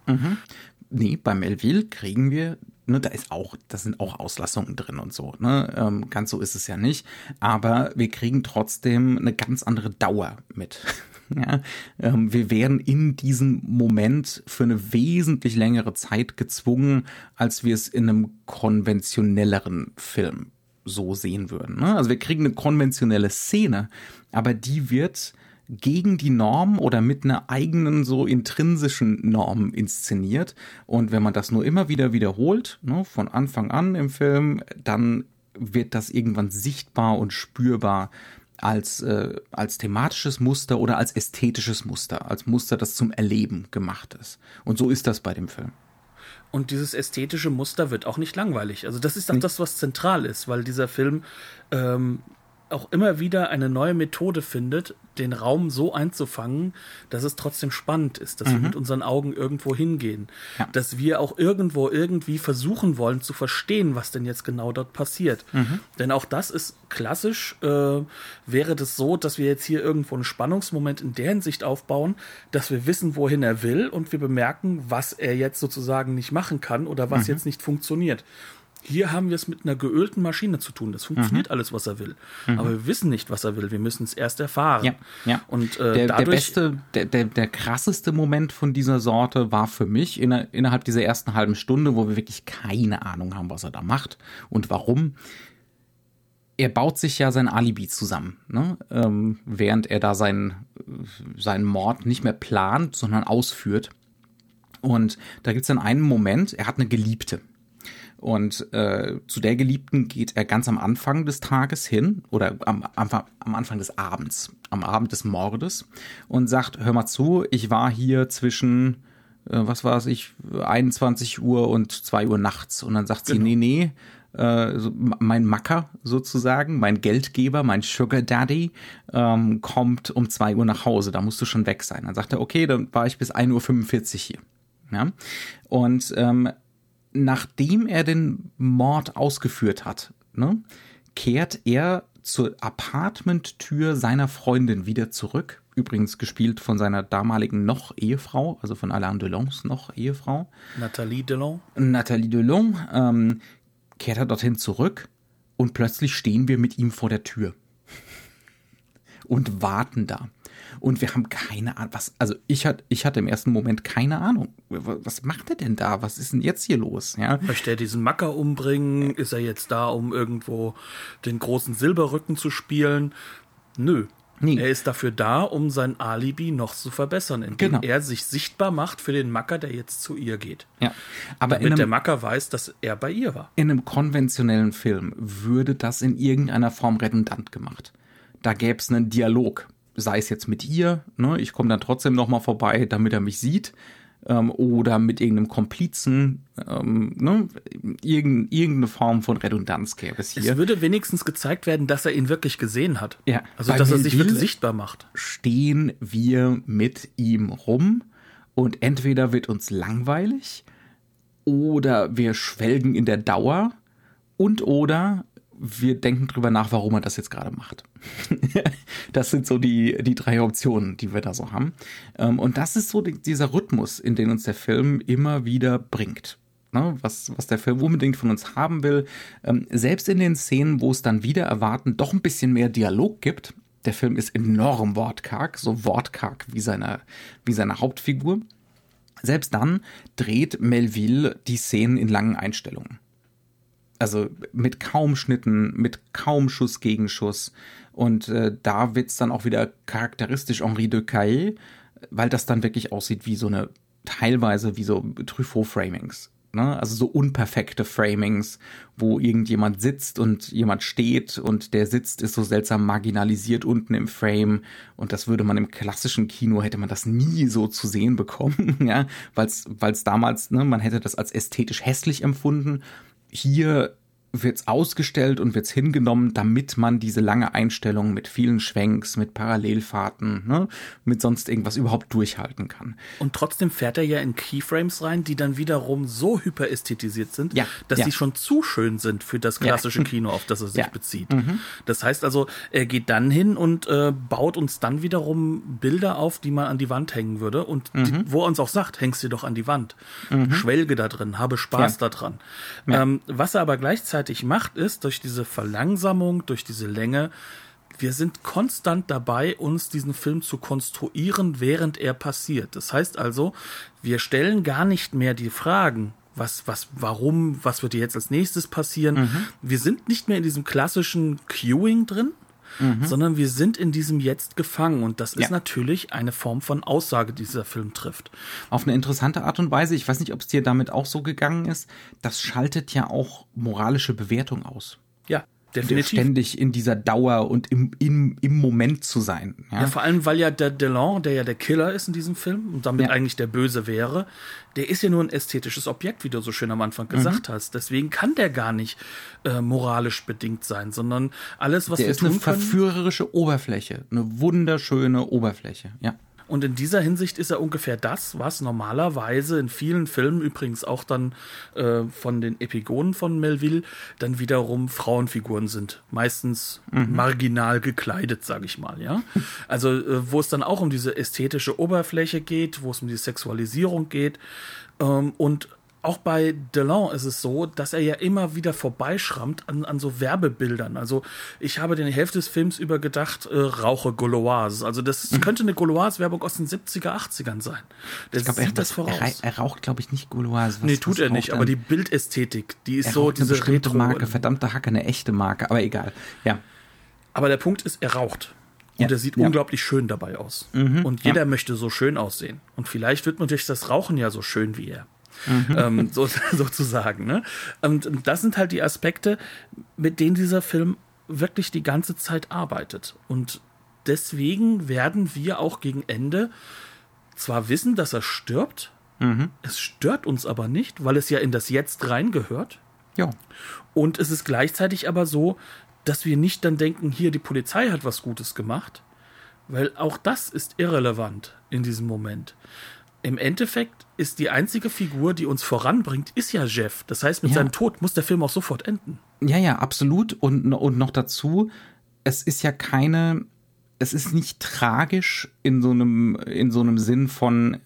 [SPEAKER 2] Nee, bei Melville kriegen wir, ne, da ist auch, da sind auch Auslassungen drin und so, ne? Ähm, ganz so ist es ja nicht. Aber wir kriegen trotzdem eine ganz andere Dauer mit. ja, ähm, wir werden in diesem Moment für eine wesentlich längere Zeit gezwungen, als wir es in einem konventionelleren Film so sehen würden. Ne? Also wir kriegen eine konventionelle Szene, aber die wird gegen die Norm oder mit einer eigenen so intrinsischen Norm inszeniert. Und wenn man das nur immer wieder wiederholt, ne, von Anfang an im Film, dann wird das irgendwann sichtbar und spürbar als, äh, als thematisches Muster oder als ästhetisches Muster, als Muster, das zum Erleben gemacht ist. Und so ist das bei dem Film.
[SPEAKER 1] Und dieses ästhetische Muster wird auch nicht langweilig. Also das ist auch das, was zentral ist, weil dieser Film ähm, auch immer wieder eine neue Methode findet, den Raum so einzufangen, dass es trotzdem spannend ist, dass wir mit unseren Augen irgendwo hingehen,
[SPEAKER 2] Mhm. Ja.
[SPEAKER 1] dass wir auch irgendwo irgendwie versuchen wollen zu verstehen, was denn jetzt genau dort passiert.
[SPEAKER 2] Mhm.
[SPEAKER 1] Denn auch das ist klassisch, äh, wäre das so, dass wir jetzt hier irgendwo einen Spannungsmoment in der Hinsicht aufbauen, dass wir wissen, wohin er will und wir bemerken, was er jetzt sozusagen nicht machen kann oder
[SPEAKER 2] Mhm.
[SPEAKER 1] was jetzt nicht funktioniert. Hier haben wir es mit einer geölten Maschine zu tun. Das
[SPEAKER 2] Mhm.
[SPEAKER 1] funktioniert alles, was er will. Aber wir wissen nicht, was er will. Wir müssen es erst erfahren.
[SPEAKER 2] Ja, ja.
[SPEAKER 1] Und äh,
[SPEAKER 2] der, der
[SPEAKER 1] dadurch,
[SPEAKER 2] beste, der, der, der krasseste Moment von dieser Sorte war für mich in, innerhalb dieser ersten halben Stunde, wo wir wirklich keine Ahnung haben, was er da macht und warum. Er baut sich ja sein Alibi zusammen, ne? ähm, während er da seinen, seinen Mord nicht mehr plant, sondern ausführt. Und da gibt es dann einen Moment, er hat eine Geliebte. Und äh, zu der Geliebten geht er ganz am Anfang des Tages hin oder am, am, am Anfang des Abends, am Abend des Mordes und sagt, hör mal zu, ich war hier zwischen, äh, was war es ich, 21 Uhr und 2 Uhr nachts. Und dann sagt sie, nee, nee, äh, mein Macker sozusagen, mein Geldgeber, mein Sugar Daddy ähm, kommt um 2 Uhr nach Hause, da musst du schon weg sein. Dann sagt er, okay, dann war ich bis 1.45 Uhr hier. Ja? Und ähm, nachdem er den Mord ausgeführt hat, ne, kehrt er zur Apartmenttür seiner Freundin wieder zurück. Übrigens gespielt von seiner damaligen noch Ehefrau, also von Alain Delons noch Ehefrau.
[SPEAKER 1] Nathalie Delon.
[SPEAKER 2] Nathalie Delon ähm, kehrt er dorthin zurück und plötzlich stehen wir mit ihm vor der Tür und warten da. Und wir haben keine Ahnung, was, also ich hatte, ich hatte im ersten Moment keine Ahnung. Was macht er denn da? Was ist denn jetzt hier los? Ja.
[SPEAKER 1] Möchte er diesen Macker umbringen? Ist er jetzt da, um irgendwo den großen Silberrücken zu spielen? Nö.
[SPEAKER 2] Nee.
[SPEAKER 1] Er ist dafür da, um sein Alibi noch zu verbessern, indem
[SPEAKER 2] Genau.
[SPEAKER 1] er sich sichtbar macht für den Macker, der jetzt zu ihr geht.
[SPEAKER 2] ja. Aber
[SPEAKER 1] Damit der
[SPEAKER 2] einem,
[SPEAKER 1] Macker weiß, dass er bei ihr war.
[SPEAKER 2] in einem konventionellen Film würde das in irgendeiner Form redundant gemacht. Da gäbe es einen Dialog, sei es jetzt mit ihr, ne, ich komme dann trotzdem noch mal vorbei, damit er mich sieht, ähm, oder mit irgendeinem Komplizen, ähm, ne, irgend, irgendeine Form von Redundanz gäbe es hier.
[SPEAKER 1] Es würde wenigstens gezeigt werden, dass er ihn wirklich gesehen hat.
[SPEAKER 2] Ja.
[SPEAKER 1] Also,
[SPEAKER 2] Bei
[SPEAKER 1] dass er sich wirklich sichtbar macht.
[SPEAKER 2] stehen wir mit ihm rum und entweder wird uns langweilig oder wir schwelgen in der Dauer und oder wir denken drüber nach, warum er das jetzt gerade macht. das sind so die, die drei Optionen, die wir da so haben. Ähm, Und das ist so die, dieser Rhythmus, in den uns der Film immer wieder bringt. Ne, was, was der Film unbedingt von uns haben will. Ähm, selbst in den Szenen, wo es dann wieder erwarten doch ein bisschen mehr Dialog gibt. Der Film ist enorm wortkarg, so wortkarg wie seine, wie seine Hauptfigur. Selbst dann dreht Melville die Szenen in langen Einstellungen. Also mit kaum Schnitten, mit kaum Schuss gegen Schuss. Und äh, da wird's dann auch wieder charakteristisch Henri de Caille, weil das dann wirklich aussieht wie so eine, teilweise wie so Truffaut-Framings. Ne? Also so unperfekte Framings, wo irgendjemand sitzt und jemand steht und der sitzt, ist so seltsam marginalisiert unten im Frame. Und das würde man im klassischen Kino, hätte man das nie so zu sehen bekommen, ja, weil es damals, ne, man hätte das als ästhetisch hässlich empfunden. Hier wird's ausgestellt und wird's hingenommen, damit man diese lange Einstellung mit vielen Schwenks, mit Parallelfahrten, ne, mit sonst irgendwas überhaupt durchhalten kann.
[SPEAKER 1] Und trotzdem fährt er ja in Keyframes rein, die dann wiederum so hyperästhetisiert sind,
[SPEAKER 2] Ja,
[SPEAKER 1] dass
[SPEAKER 2] ja.
[SPEAKER 1] die schon zu schön sind für das klassische Kino, auf das er sich
[SPEAKER 2] Ja. Mhm.
[SPEAKER 1] bezieht. Das heißt also, er geht dann hin und äh, baut uns dann wiederum Bilder auf, die man an die Wand hängen würde und die,
[SPEAKER 2] Mhm.
[SPEAKER 1] wo er uns auch sagt, hängst dir doch an die Wand. Schwelge da drin, habe Spaß
[SPEAKER 2] Ja.
[SPEAKER 1] daran. Ähm, was er aber gleichzeitig macht, ist durch diese Verlangsamung, durch diese Länge, wir sind konstant dabei, uns diesen Film zu konstruieren, während er passiert. Das heißt also, wir stellen gar nicht mehr die Fragen, was, was, warum, was wird jetzt als nächstes passieren. Wir sind nicht mehr in diesem klassischen Queuing drin, sondern wir sind in diesem Jetzt gefangen. Und das ist
[SPEAKER 2] Ja.
[SPEAKER 1] natürlich eine Form von Aussage, die dieser Film trifft.
[SPEAKER 2] Auf eine interessante Art und Weise, ich weiß nicht, ob es dir damit auch so gegangen ist, das schaltet ja auch moralische Bewertung aus.
[SPEAKER 1] Definitiv.
[SPEAKER 2] Ständig in dieser Dauer und im, im, im Moment zu sein. Ja?
[SPEAKER 1] Ja, vor allem, weil ja der Delon, der ja der Killer ist in diesem Film und damit
[SPEAKER 2] Ja.
[SPEAKER 1] eigentlich der Böse wäre, der ist ja nur ein ästhetisches Objekt, wie du so schön am Anfang
[SPEAKER 2] Mhm.
[SPEAKER 1] gesagt hast. Deswegen kann der gar nicht äh, moralisch bedingt sein, sondern alles, was
[SPEAKER 2] Der
[SPEAKER 1] wir
[SPEAKER 2] ist eine
[SPEAKER 1] tun können.
[SPEAKER 2] verführerische Oberfläche, eine wunderschöne Oberfläche. Ja.
[SPEAKER 1] Und in dieser Hinsicht ist er ungefähr das, was normalerweise in vielen Filmen, übrigens auch dann äh, von den Epigonen von Melville, dann wiederum Frauenfiguren sind. Meistens marginal gekleidet, sage ich mal, ja. Also äh, wo es dann auch um diese ästhetische Oberfläche geht, wo es um die Sexualisierung geht. Ähm, und auch bei Delon ist es so, dass er ja immer wieder vorbeischrammt an, an so Werbebildern. Also ich habe den Hälfte des Films über gedacht, äh, rauche Gauloise. Also das könnte eine Gauloise-Werbung aus den 70er, 80ern sein. Der
[SPEAKER 2] Ich glaube,
[SPEAKER 1] sieht
[SPEAKER 2] er,
[SPEAKER 1] das voraus.
[SPEAKER 2] er, er raucht, glaube ich, nicht Gauloise. Was-
[SPEAKER 1] nee, tut er nicht, aber die Bildästhetik, die ist
[SPEAKER 2] er
[SPEAKER 1] so
[SPEAKER 2] eine
[SPEAKER 1] diese
[SPEAKER 2] bestimmte
[SPEAKER 1] Retro.
[SPEAKER 2] Marke, verdammte Hacke, eine echte Marke, aber egal. Ja.
[SPEAKER 1] Aber der Punkt ist, er raucht. Und
[SPEAKER 2] Ja,
[SPEAKER 1] er sieht
[SPEAKER 2] ja. Mhm,
[SPEAKER 1] unglaublich schön dabei aus. Und jeder möchte so schön aussehen. Und vielleicht wird man durch das Rauchen ja so schön wie er.
[SPEAKER 2] Mhm.
[SPEAKER 1] Ähm, so, sozusagen. Ne? Und das sind halt die Aspekte, mit denen dieser Film wirklich die ganze Zeit arbeitet. Und deswegen werden wir auch gegen Ende zwar wissen, dass er stirbt,
[SPEAKER 2] Mhm.
[SPEAKER 1] es stört uns aber nicht, weil es ja in das Jetzt reingehört.
[SPEAKER 2] Ja.
[SPEAKER 1] Und es ist gleichzeitig aber so, dass wir nicht dann denken, hier, die Polizei hat was Gutes gemacht, weil auch das ist irrelevant in diesem Moment. Im Endeffekt ist die einzige Figur, die uns voranbringt, ist ja Jeff. Das heißt, mit
[SPEAKER 2] Ja.
[SPEAKER 1] seinem Tod muss der Film auch sofort enden.
[SPEAKER 2] Ja, ja, absolut. Und, und noch dazu, es ist ja keine, es ist nicht tragisch in so einem, in so einem Sinn von,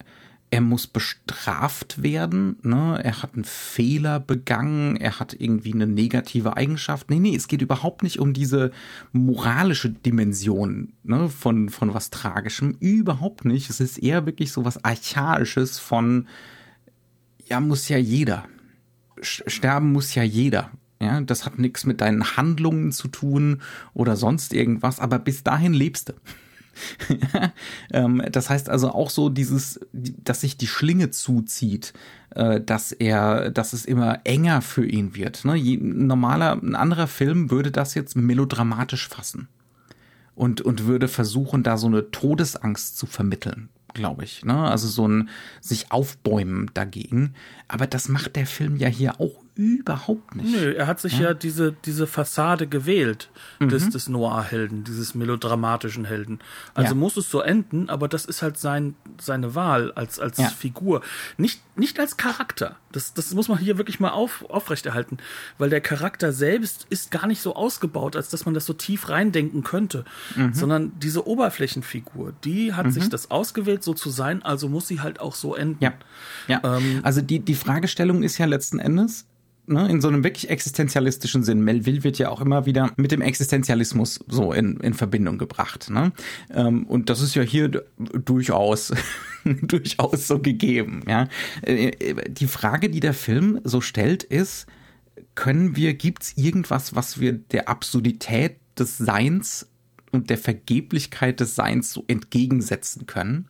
[SPEAKER 2] er muss bestraft werden, ne? Er hat einen Fehler begangen, er hat irgendwie eine negative Eigenschaft. Nee, nee, es geht überhaupt nicht um diese moralische Dimension, ne, von, von was Tragischem. Überhaupt nicht. Es ist eher wirklich so was Archaisches von, ja, muss ja jeder. Sterben muss ja jeder. Ja, das hat nichts mit deinen Handlungen zu tun oder sonst irgendwas, aber bis dahin lebst du. ähm, das heißt also auch so dieses, die- dass sich die Schlinge zuzieht, äh, dass er, dass es immer enger für ihn wird. Ne? Ein normaler, ein anderer Film würde das jetzt melodramatisch fassen und, und würde versuchen, da so eine Todesangst zu vermitteln, glaube ich. Ne? Also so ein sich aufbäumen dagegen. Aber das macht der Film ja hier auch überhaupt nicht.
[SPEAKER 1] Nö, er hat sich ja, diese, diese Fassade gewählt des, des Noir-Helden, dieses melodramatischen Helden. Also
[SPEAKER 2] Ja.
[SPEAKER 1] muss es so enden, aber das ist halt sein, seine Wahl als, als
[SPEAKER 2] Ja.
[SPEAKER 1] Figur. Nicht, nicht als Charakter. Das, das muss man hier wirklich mal auf, aufrechterhalten, weil der Charakter selbst ist gar nicht so ausgebaut, als dass man das so tief reindenken könnte, sondern diese Oberflächenfigur, die hat sich das ausgewählt, so zu sein, also muss sie halt auch so enden.
[SPEAKER 2] Ja. ja.
[SPEAKER 1] Ähm,
[SPEAKER 2] also die, die Fragestellung ist ja letzten Endes, ne, in so einem wirklich existenzialistischen Sinn. Melville wird ja auch immer wieder mit dem Existenzialismus so in, in Verbindung gebracht. Ne? Ähm, und das ist ja hier durchaus, durchaus so gegeben. Ja? Äh, Die Frage, die der Film so stellt, ist, können wir, gibt's irgendwas, was wir der Absurdität des Seins und der Vergeblichkeit des Seins so entgegensetzen können?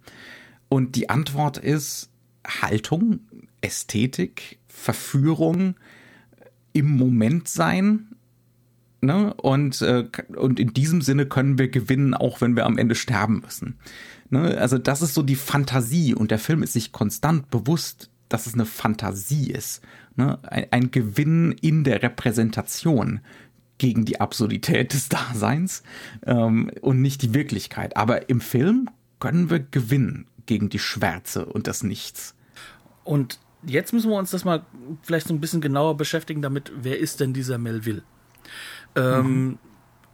[SPEAKER 2] Und die Antwort ist Haltung, Ästhetik, Verführung, im Moment sein. Ne? Und, äh, und in diesem Sinne können wir gewinnen, auch wenn wir am Ende sterben müssen. Ne? Also das ist so die Fantasie und der Film ist sich konstant bewusst, dass es eine Fantasie ist. Ne? Ein, ein Gewinn in der Repräsentation gegen die Absurdität des Daseins ähm, und nicht die Wirklichkeit. Aber im Film können wir gewinnen gegen die Schwärze und das Nichts.
[SPEAKER 1] Und jetzt müssen wir uns das mal vielleicht so ein bisschen genauer beschäftigen damit, wer ist denn dieser Melville? Ähm, mhm.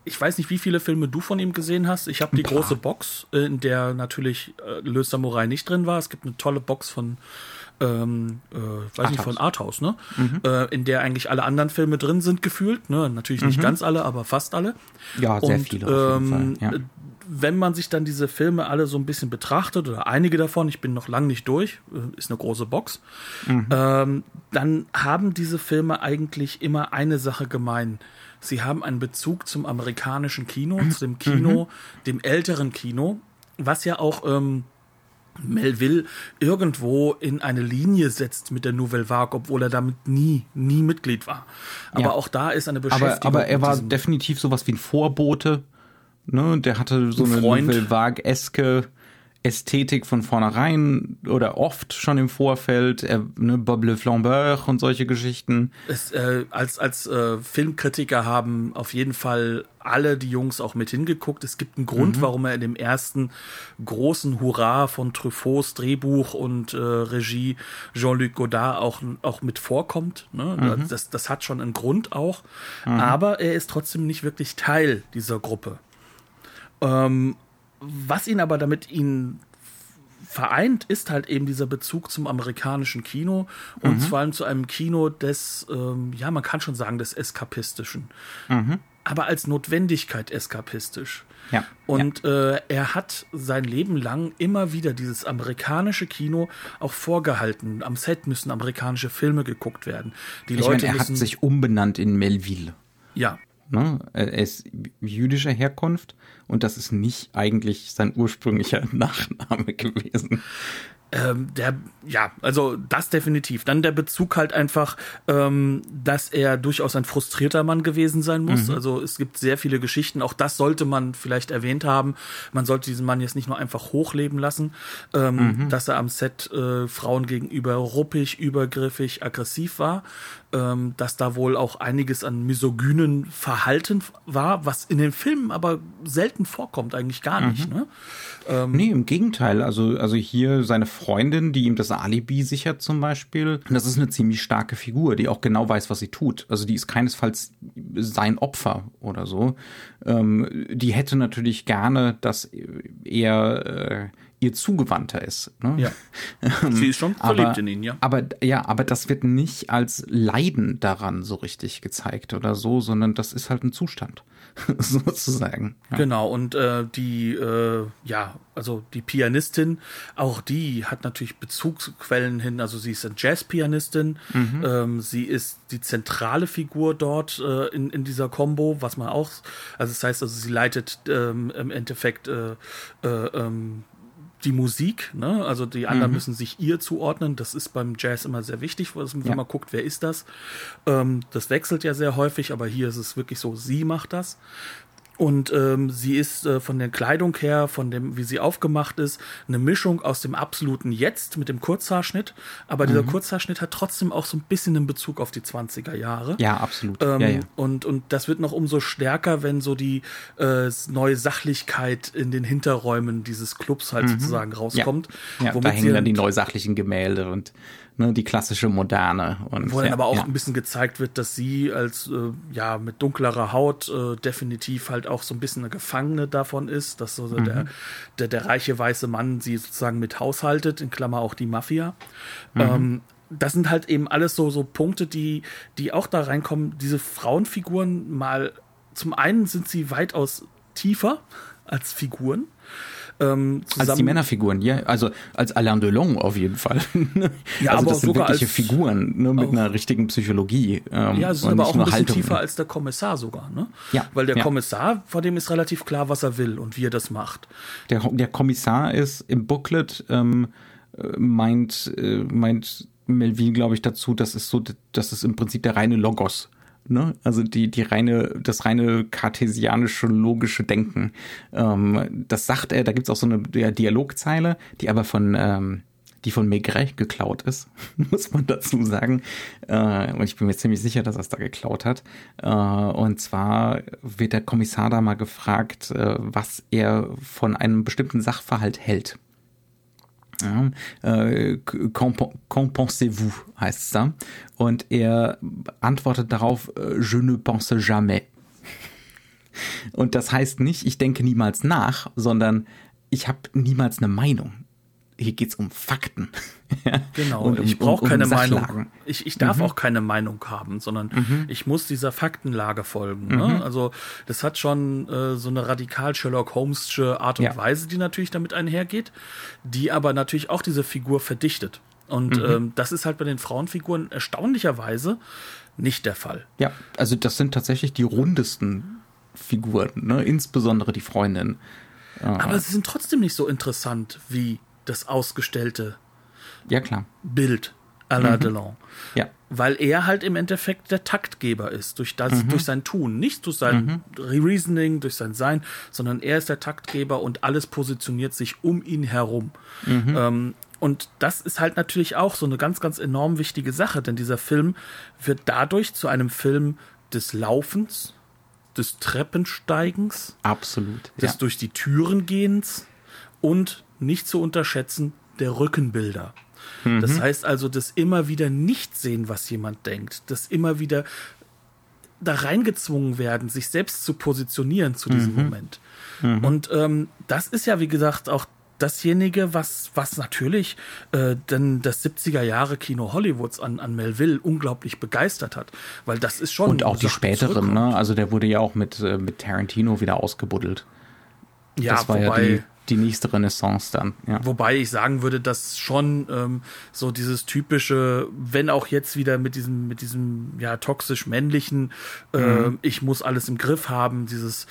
[SPEAKER 1] Ich weiß nicht, wie viele Filme du von ihm gesehen hast. Ich habe die große Box, in der natürlich äh, Le Samurai nicht drin war. Es gibt eine tolle Box von ähm, äh, weiß Arthouse. nicht, von Arthouse, ne? Mhm. Äh, in der eigentlich alle anderen Filme drin sind, gefühlt. Ne? Natürlich nicht mhm. ganz alle, aber fast alle.
[SPEAKER 2] Ja, sehr Und, viele. Auf jeden ähm, Fall. Ja.
[SPEAKER 1] Wenn man sich dann diese Filme alle so ein bisschen betrachtet, oder einige davon, ich bin noch lang nicht durch, äh, ist eine große Box, mhm. ähm, dann haben diese Filme eigentlich immer eine Sache gemein. Sie haben einen Bezug zum amerikanischen Kino, zu dem Kino, mhm. dem älteren Kino, was ja auch ähm, Melville irgendwo in eine Linie setzt mit der Nouvelle Vague, obwohl er damit nie, nie Mitglied war. Aber ja. auch da ist eine
[SPEAKER 2] Beschäftigung. Aber, aber er war definitiv sowas wie ein Vorbote. Ne? Der hatte so ein eine. Nouvelle Vague-eske Ästhetik von vornherein oder oft schon im Vorfeld, äh, ne, Bob Le Flambeur und solche Geschichten.
[SPEAKER 1] Es, äh, als als äh, Filmkritiker haben auf jeden Fall alle die Jungs auch mit hingeguckt. Es gibt einen Grund, mhm. warum er in dem ersten großen Hurra von Truffauts Drehbuch und äh, Regie Jean-Luc Godard auch, auch mit vorkommt. Ne? Mhm. Das, das hat schon einen Grund auch. Mhm. Aber er ist trotzdem nicht wirklich Teil dieser Gruppe. Ähm, was ihn aber damit ihn vereint, ist halt eben dieser Bezug zum amerikanischen Kino und mhm. vor allem zu einem Kino des, ähm, ja, man kann schon sagen, des Eskapistischen. Mhm. Aber als Notwendigkeit eskapistisch.
[SPEAKER 2] Ja.
[SPEAKER 1] Und ja. Äh, er hat sein Leben lang immer wieder dieses amerikanische Kino auch vorgehalten. Am Set müssen amerikanische Filme geguckt werden.
[SPEAKER 2] Die ich Leute meine, er hat sich umbenannt in Melville.
[SPEAKER 1] Ja.
[SPEAKER 2] Ne? Er ist jüdischer Herkunft und das ist nicht eigentlich sein ursprünglicher Nachname gewesen.
[SPEAKER 1] Ähm, der, ja, also das definitiv. Dann der Bezug halt einfach, ähm, dass er durchaus ein frustrierter Mann gewesen sein muss. Mhm. Also es gibt sehr viele Geschichten, auch das sollte man vielleicht erwähnt haben. Man sollte diesen Mann jetzt nicht nur einfach hochleben lassen, ähm, mhm. dass er am Set äh, Frauen gegenüber ruppig, übergriffig, aggressiv war, ähm, dass da wohl auch einiges an misogynen Verhalten war, was in den Filmen aber selten vorkommt, eigentlich gar nicht. Mhm. Ne?
[SPEAKER 2] Ähm, nee, im Gegenteil. Also, also hier seine Freundin, die ihm das Alibi sichert zum Beispiel, das ist eine ziemlich starke Figur, die auch genau weiß, was sie tut. Also die ist keinesfalls sein Opfer oder so. Ähm, die hätte natürlich gerne, dass er äh, ihr zugewandter ist.
[SPEAKER 1] Ne? Ja. Sie ist schon verliebt aber, in ihn, ja.
[SPEAKER 2] Aber ja, aber das wird nicht als Leiden daran so richtig gezeigt oder so, sondern das ist halt ein Zustand. sozusagen.
[SPEAKER 1] Ja. Genau, und äh, die, äh, ja, also die Pianistin, auch die hat natürlich Bezugsquellen hin, also sie ist eine Jazzpianistin, mhm. ähm, sie ist die zentrale Figur dort äh, in, in dieser Combo, was man auch, also das heißt, also sie leitet ähm, im Endeffekt äh, äh, ähm, die Musik, ne? also die anderen mhm. müssen sich ihr zuordnen. Das ist beim Jazz immer sehr wichtig, man ja. mal guckt, wer ist das. Ähm, das wechselt ja sehr häufig, aber hier ist es wirklich so, sie macht das. Und ähm, sie ist äh, von der Kleidung her, von dem, wie sie aufgemacht ist, eine Mischung aus dem absoluten Jetzt mit dem Kurzhaarschnitt. Aber mhm. dieser Kurzhaarschnitt hat trotzdem auch so ein bisschen einen Bezug auf die 20er Jahre.
[SPEAKER 2] Ja, absolut.
[SPEAKER 1] Ähm,
[SPEAKER 2] ja, ja.
[SPEAKER 1] Und, und das wird noch umso stärker, wenn so die äh, neue Sachlichkeit in den Hinterräumen dieses Clubs halt mhm. sozusagen rauskommt.
[SPEAKER 2] Ja, ja da hängen dann die neusachlichen Gemälde und ne, die klassische Moderne. Und,
[SPEAKER 1] Wo dann aber auch ja. ein bisschen gezeigt wird, dass sie als äh, ja mit dunklerer Haut äh, definitiv halt auch so ein bisschen eine Gefangene davon ist, dass so mhm. der, der, der reiche weiße Mann sie sozusagen mit haushaltet, in Klammer auch die Mafia. Mhm. Ähm, das sind halt eben alles so, so Punkte, die, die auch da reinkommen. Diese Frauenfiguren mal, zum einen sind sie weitaus tiefer als Figuren.
[SPEAKER 2] Ähm, als die Männerfiguren, ja, also als Alain Delon auf jeden Fall.
[SPEAKER 1] ja, also aber das sind wirkliche
[SPEAKER 2] Figuren ne, mit einer richtigen Psychologie.
[SPEAKER 1] Ähm, ja, sie sind aber auch ein bisschen Haltung. tiefer als der Kommissar sogar, ne?
[SPEAKER 2] Ja.
[SPEAKER 1] Weil der
[SPEAKER 2] ja.
[SPEAKER 1] Kommissar, vor dem ist relativ klar, was er will und wie er das macht.
[SPEAKER 2] Der, der Kommissar ist im Booklet ähm, äh, meint äh, meint Melvin, glaube ich, dazu, das ist so, das ist im Prinzip der reine Logos. Ne? Also die, die reine, das reine kartesianische, logische Denken. Ähm, das sagt er, da gibt's auch so eine Dialogzeile, die aber von, ähm, die von Maigret geklaut ist, muss man dazu sagen. Äh, und ich bin mir ziemlich sicher, dass er es da geklaut hat. Äh, und zwar wird der Kommissar da mal gefragt, äh, was er von einem bestimmten Sachverhalt hält. Ja, äh, Qu'en pensez-vous heißt es da. Und er antwortet darauf, äh, je ne pense jamais. Und das heißt nicht, ich denke niemals nach, sondern ich habe niemals eine Meinung. Hier geht's um Fakten.
[SPEAKER 1] Genau,
[SPEAKER 2] Und
[SPEAKER 1] und ich
[SPEAKER 2] um-
[SPEAKER 1] brauche
[SPEAKER 2] um
[SPEAKER 1] keine
[SPEAKER 2] Sachlagen.
[SPEAKER 1] Meinung. Ich, ich darf auch keine Meinung haben, sondern ich muss dieser Faktenlage folgen. Ne? Also das hat schon äh, so eine radikal Sherlock Holmes'sche Art und
[SPEAKER 2] Ja.
[SPEAKER 1] Weise, die natürlich damit einhergeht, die aber natürlich auch diese Figur verdichtet. Und ähm, das ist halt bei den Frauenfiguren erstaunlicherweise nicht der Fall.
[SPEAKER 2] Ja, also das sind tatsächlich die rundesten Figuren, ne? insbesondere die Freundin.
[SPEAKER 1] Aber sie sind trotzdem nicht so interessant wie das ausgestellte
[SPEAKER 2] Ja, klar.
[SPEAKER 1] Bild à la Delon.
[SPEAKER 2] Ja.
[SPEAKER 1] Weil er halt im Endeffekt der Taktgeber ist, durch, das, durch sein Tun. Nicht durch sein Reasoning, durch sein Sein, sondern er ist der Taktgeber und alles positioniert sich um ihn herum. Ähm, und das ist halt natürlich auch so eine ganz, ganz enorm wichtige Sache, denn dieser Film wird dadurch zu einem Film des Laufens, des Treppensteigens,
[SPEAKER 2] Absolut.
[SPEAKER 1] des
[SPEAKER 2] Ja.
[SPEAKER 1] durch die Türen gehens und nicht zu unterschätzen der Rückenbilder.
[SPEAKER 2] Mhm.
[SPEAKER 1] Das heißt also, das immer wieder nicht sehen, was jemand denkt, das immer wieder da reingezwungen werden, sich selbst zu positionieren zu diesem
[SPEAKER 2] Mhm.
[SPEAKER 1] Moment. Und ähm, das ist ja, wie gesagt, auch dasjenige, was, was natürlich äh, dann das 70er Jahre Kino Hollywoods an, an Melville unglaublich begeistert hat. Weil das ist schon.
[SPEAKER 2] Und auch die späteren, ne? Also der wurde ja auch mit, äh, mit Tarantino wieder ausgebuddelt.
[SPEAKER 1] Ja,
[SPEAKER 2] das war
[SPEAKER 1] wobei,
[SPEAKER 2] ja die, die nächste Renaissance dann. Ja.
[SPEAKER 1] Wobei ich sagen würde, dass schon ähm, so dieses typische, wenn auch jetzt wieder mit diesem, mit diesem ja toxisch männlichen, äh,
[SPEAKER 2] Mhm.
[SPEAKER 1] ich muss alles im Griff haben, dieses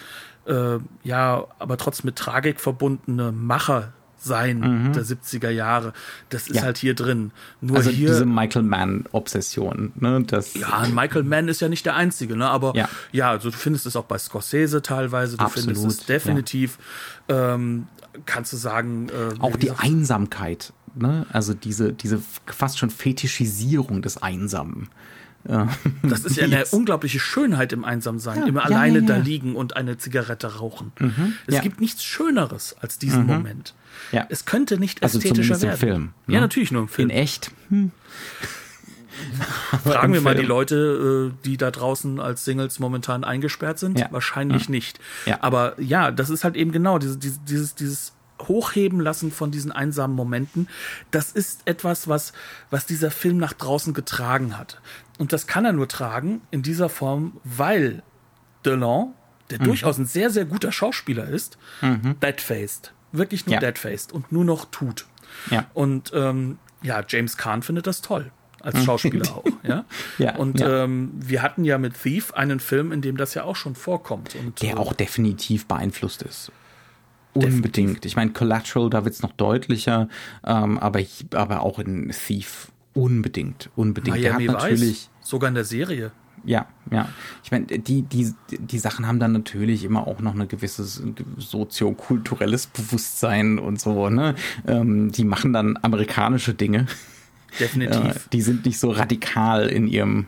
[SPEAKER 1] äh, ja, aber trotzdem mit Tragik verbundene Macher sein der 70er Jahre, das ist
[SPEAKER 2] Mhm. Ja.
[SPEAKER 1] halt hier drin. Nur
[SPEAKER 2] Also
[SPEAKER 1] hier
[SPEAKER 2] diese Michael Mann-Obsession, ne? Das,
[SPEAKER 1] ja, Michael Mann ist ja nicht der Einzige, ne? Aber
[SPEAKER 2] Ja.
[SPEAKER 1] ja, also du findest es auch bei Scorsese teilweise, du
[SPEAKER 2] Absolut,
[SPEAKER 1] findest es definitiv, ähm, kannst du sagen, äh,
[SPEAKER 2] auch die
[SPEAKER 1] gesagt,
[SPEAKER 2] Einsamkeit, ne? Also diese, diese fast schon Fetischisierung des Einsamen. Äh,
[SPEAKER 1] Das ist ja eine
[SPEAKER 2] jetzt-
[SPEAKER 1] unglaubliche Schönheit im Einsamsein.
[SPEAKER 2] Ja,
[SPEAKER 1] Immer
[SPEAKER 2] ja,
[SPEAKER 1] alleine
[SPEAKER 2] ja,
[SPEAKER 1] da
[SPEAKER 2] ja.
[SPEAKER 1] liegen und eine Zigarette rauchen. Es
[SPEAKER 2] ja.
[SPEAKER 1] gibt nichts Schöneres als diesen Moment.
[SPEAKER 2] Ja.
[SPEAKER 1] Es könnte nicht
[SPEAKER 2] Also
[SPEAKER 1] ästhetischer
[SPEAKER 2] zumindest im
[SPEAKER 1] werden.
[SPEAKER 2] Film,
[SPEAKER 1] Ja,
[SPEAKER 2] ne?
[SPEAKER 1] natürlich nur im Film.
[SPEAKER 2] In echt.
[SPEAKER 1] Fragen wir mal die. Leute, äh, die da draußen als Singles momentan eingesperrt sind.
[SPEAKER 2] Ja.
[SPEAKER 1] Wahrscheinlich nicht.
[SPEAKER 2] Ja.
[SPEAKER 1] Aber ja, das ist halt eben genau dieses, dieses, dieses Hochheben lassen von diesen einsamen Momenten. Das ist etwas, was, was dieser Film nach draußen getragen hat. Und das kann er nur tragen in dieser Form, weil Delon, der
[SPEAKER 2] Mhm.
[SPEAKER 1] durchaus ein sehr, sehr guter Schauspieler ist, deadfaced. Wirklich nur
[SPEAKER 2] Ja.
[SPEAKER 1] deadfaced und nur noch tut.
[SPEAKER 2] Ja.
[SPEAKER 1] Und ähm, ja, James Caan findet das toll. Als Schauspieler auch, ja.
[SPEAKER 2] Ja,
[SPEAKER 1] und
[SPEAKER 2] ja.
[SPEAKER 1] Ähm, wir hatten ja mit Thief einen Film, in dem das ja auch schon vorkommt. Und,
[SPEAKER 2] der
[SPEAKER 1] äh,
[SPEAKER 2] auch definitiv beeinflusst ist. Unbedingt. Ich meine, Collateral, da wird's noch deutlicher, ähm, aber, ich- aber auch in Thief unbedingt, unbedingt.
[SPEAKER 1] Miami
[SPEAKER 2] der hat natürlich,
[SPEAKER 1] Vice, sogar in der Serie.
[SPEAKER 2] ja, ja. Ich meine, die, die, die Sachen haben dann natürlich immer auch noch ein gewisses soziokulturelles Bewusstsein und so, ne? Ähm, die machen dann amerikanische Dinge. Äh,
[SPEAKER 1] Definitiv.
[SPEAKER 2] die sind nicht so radikal in ihrem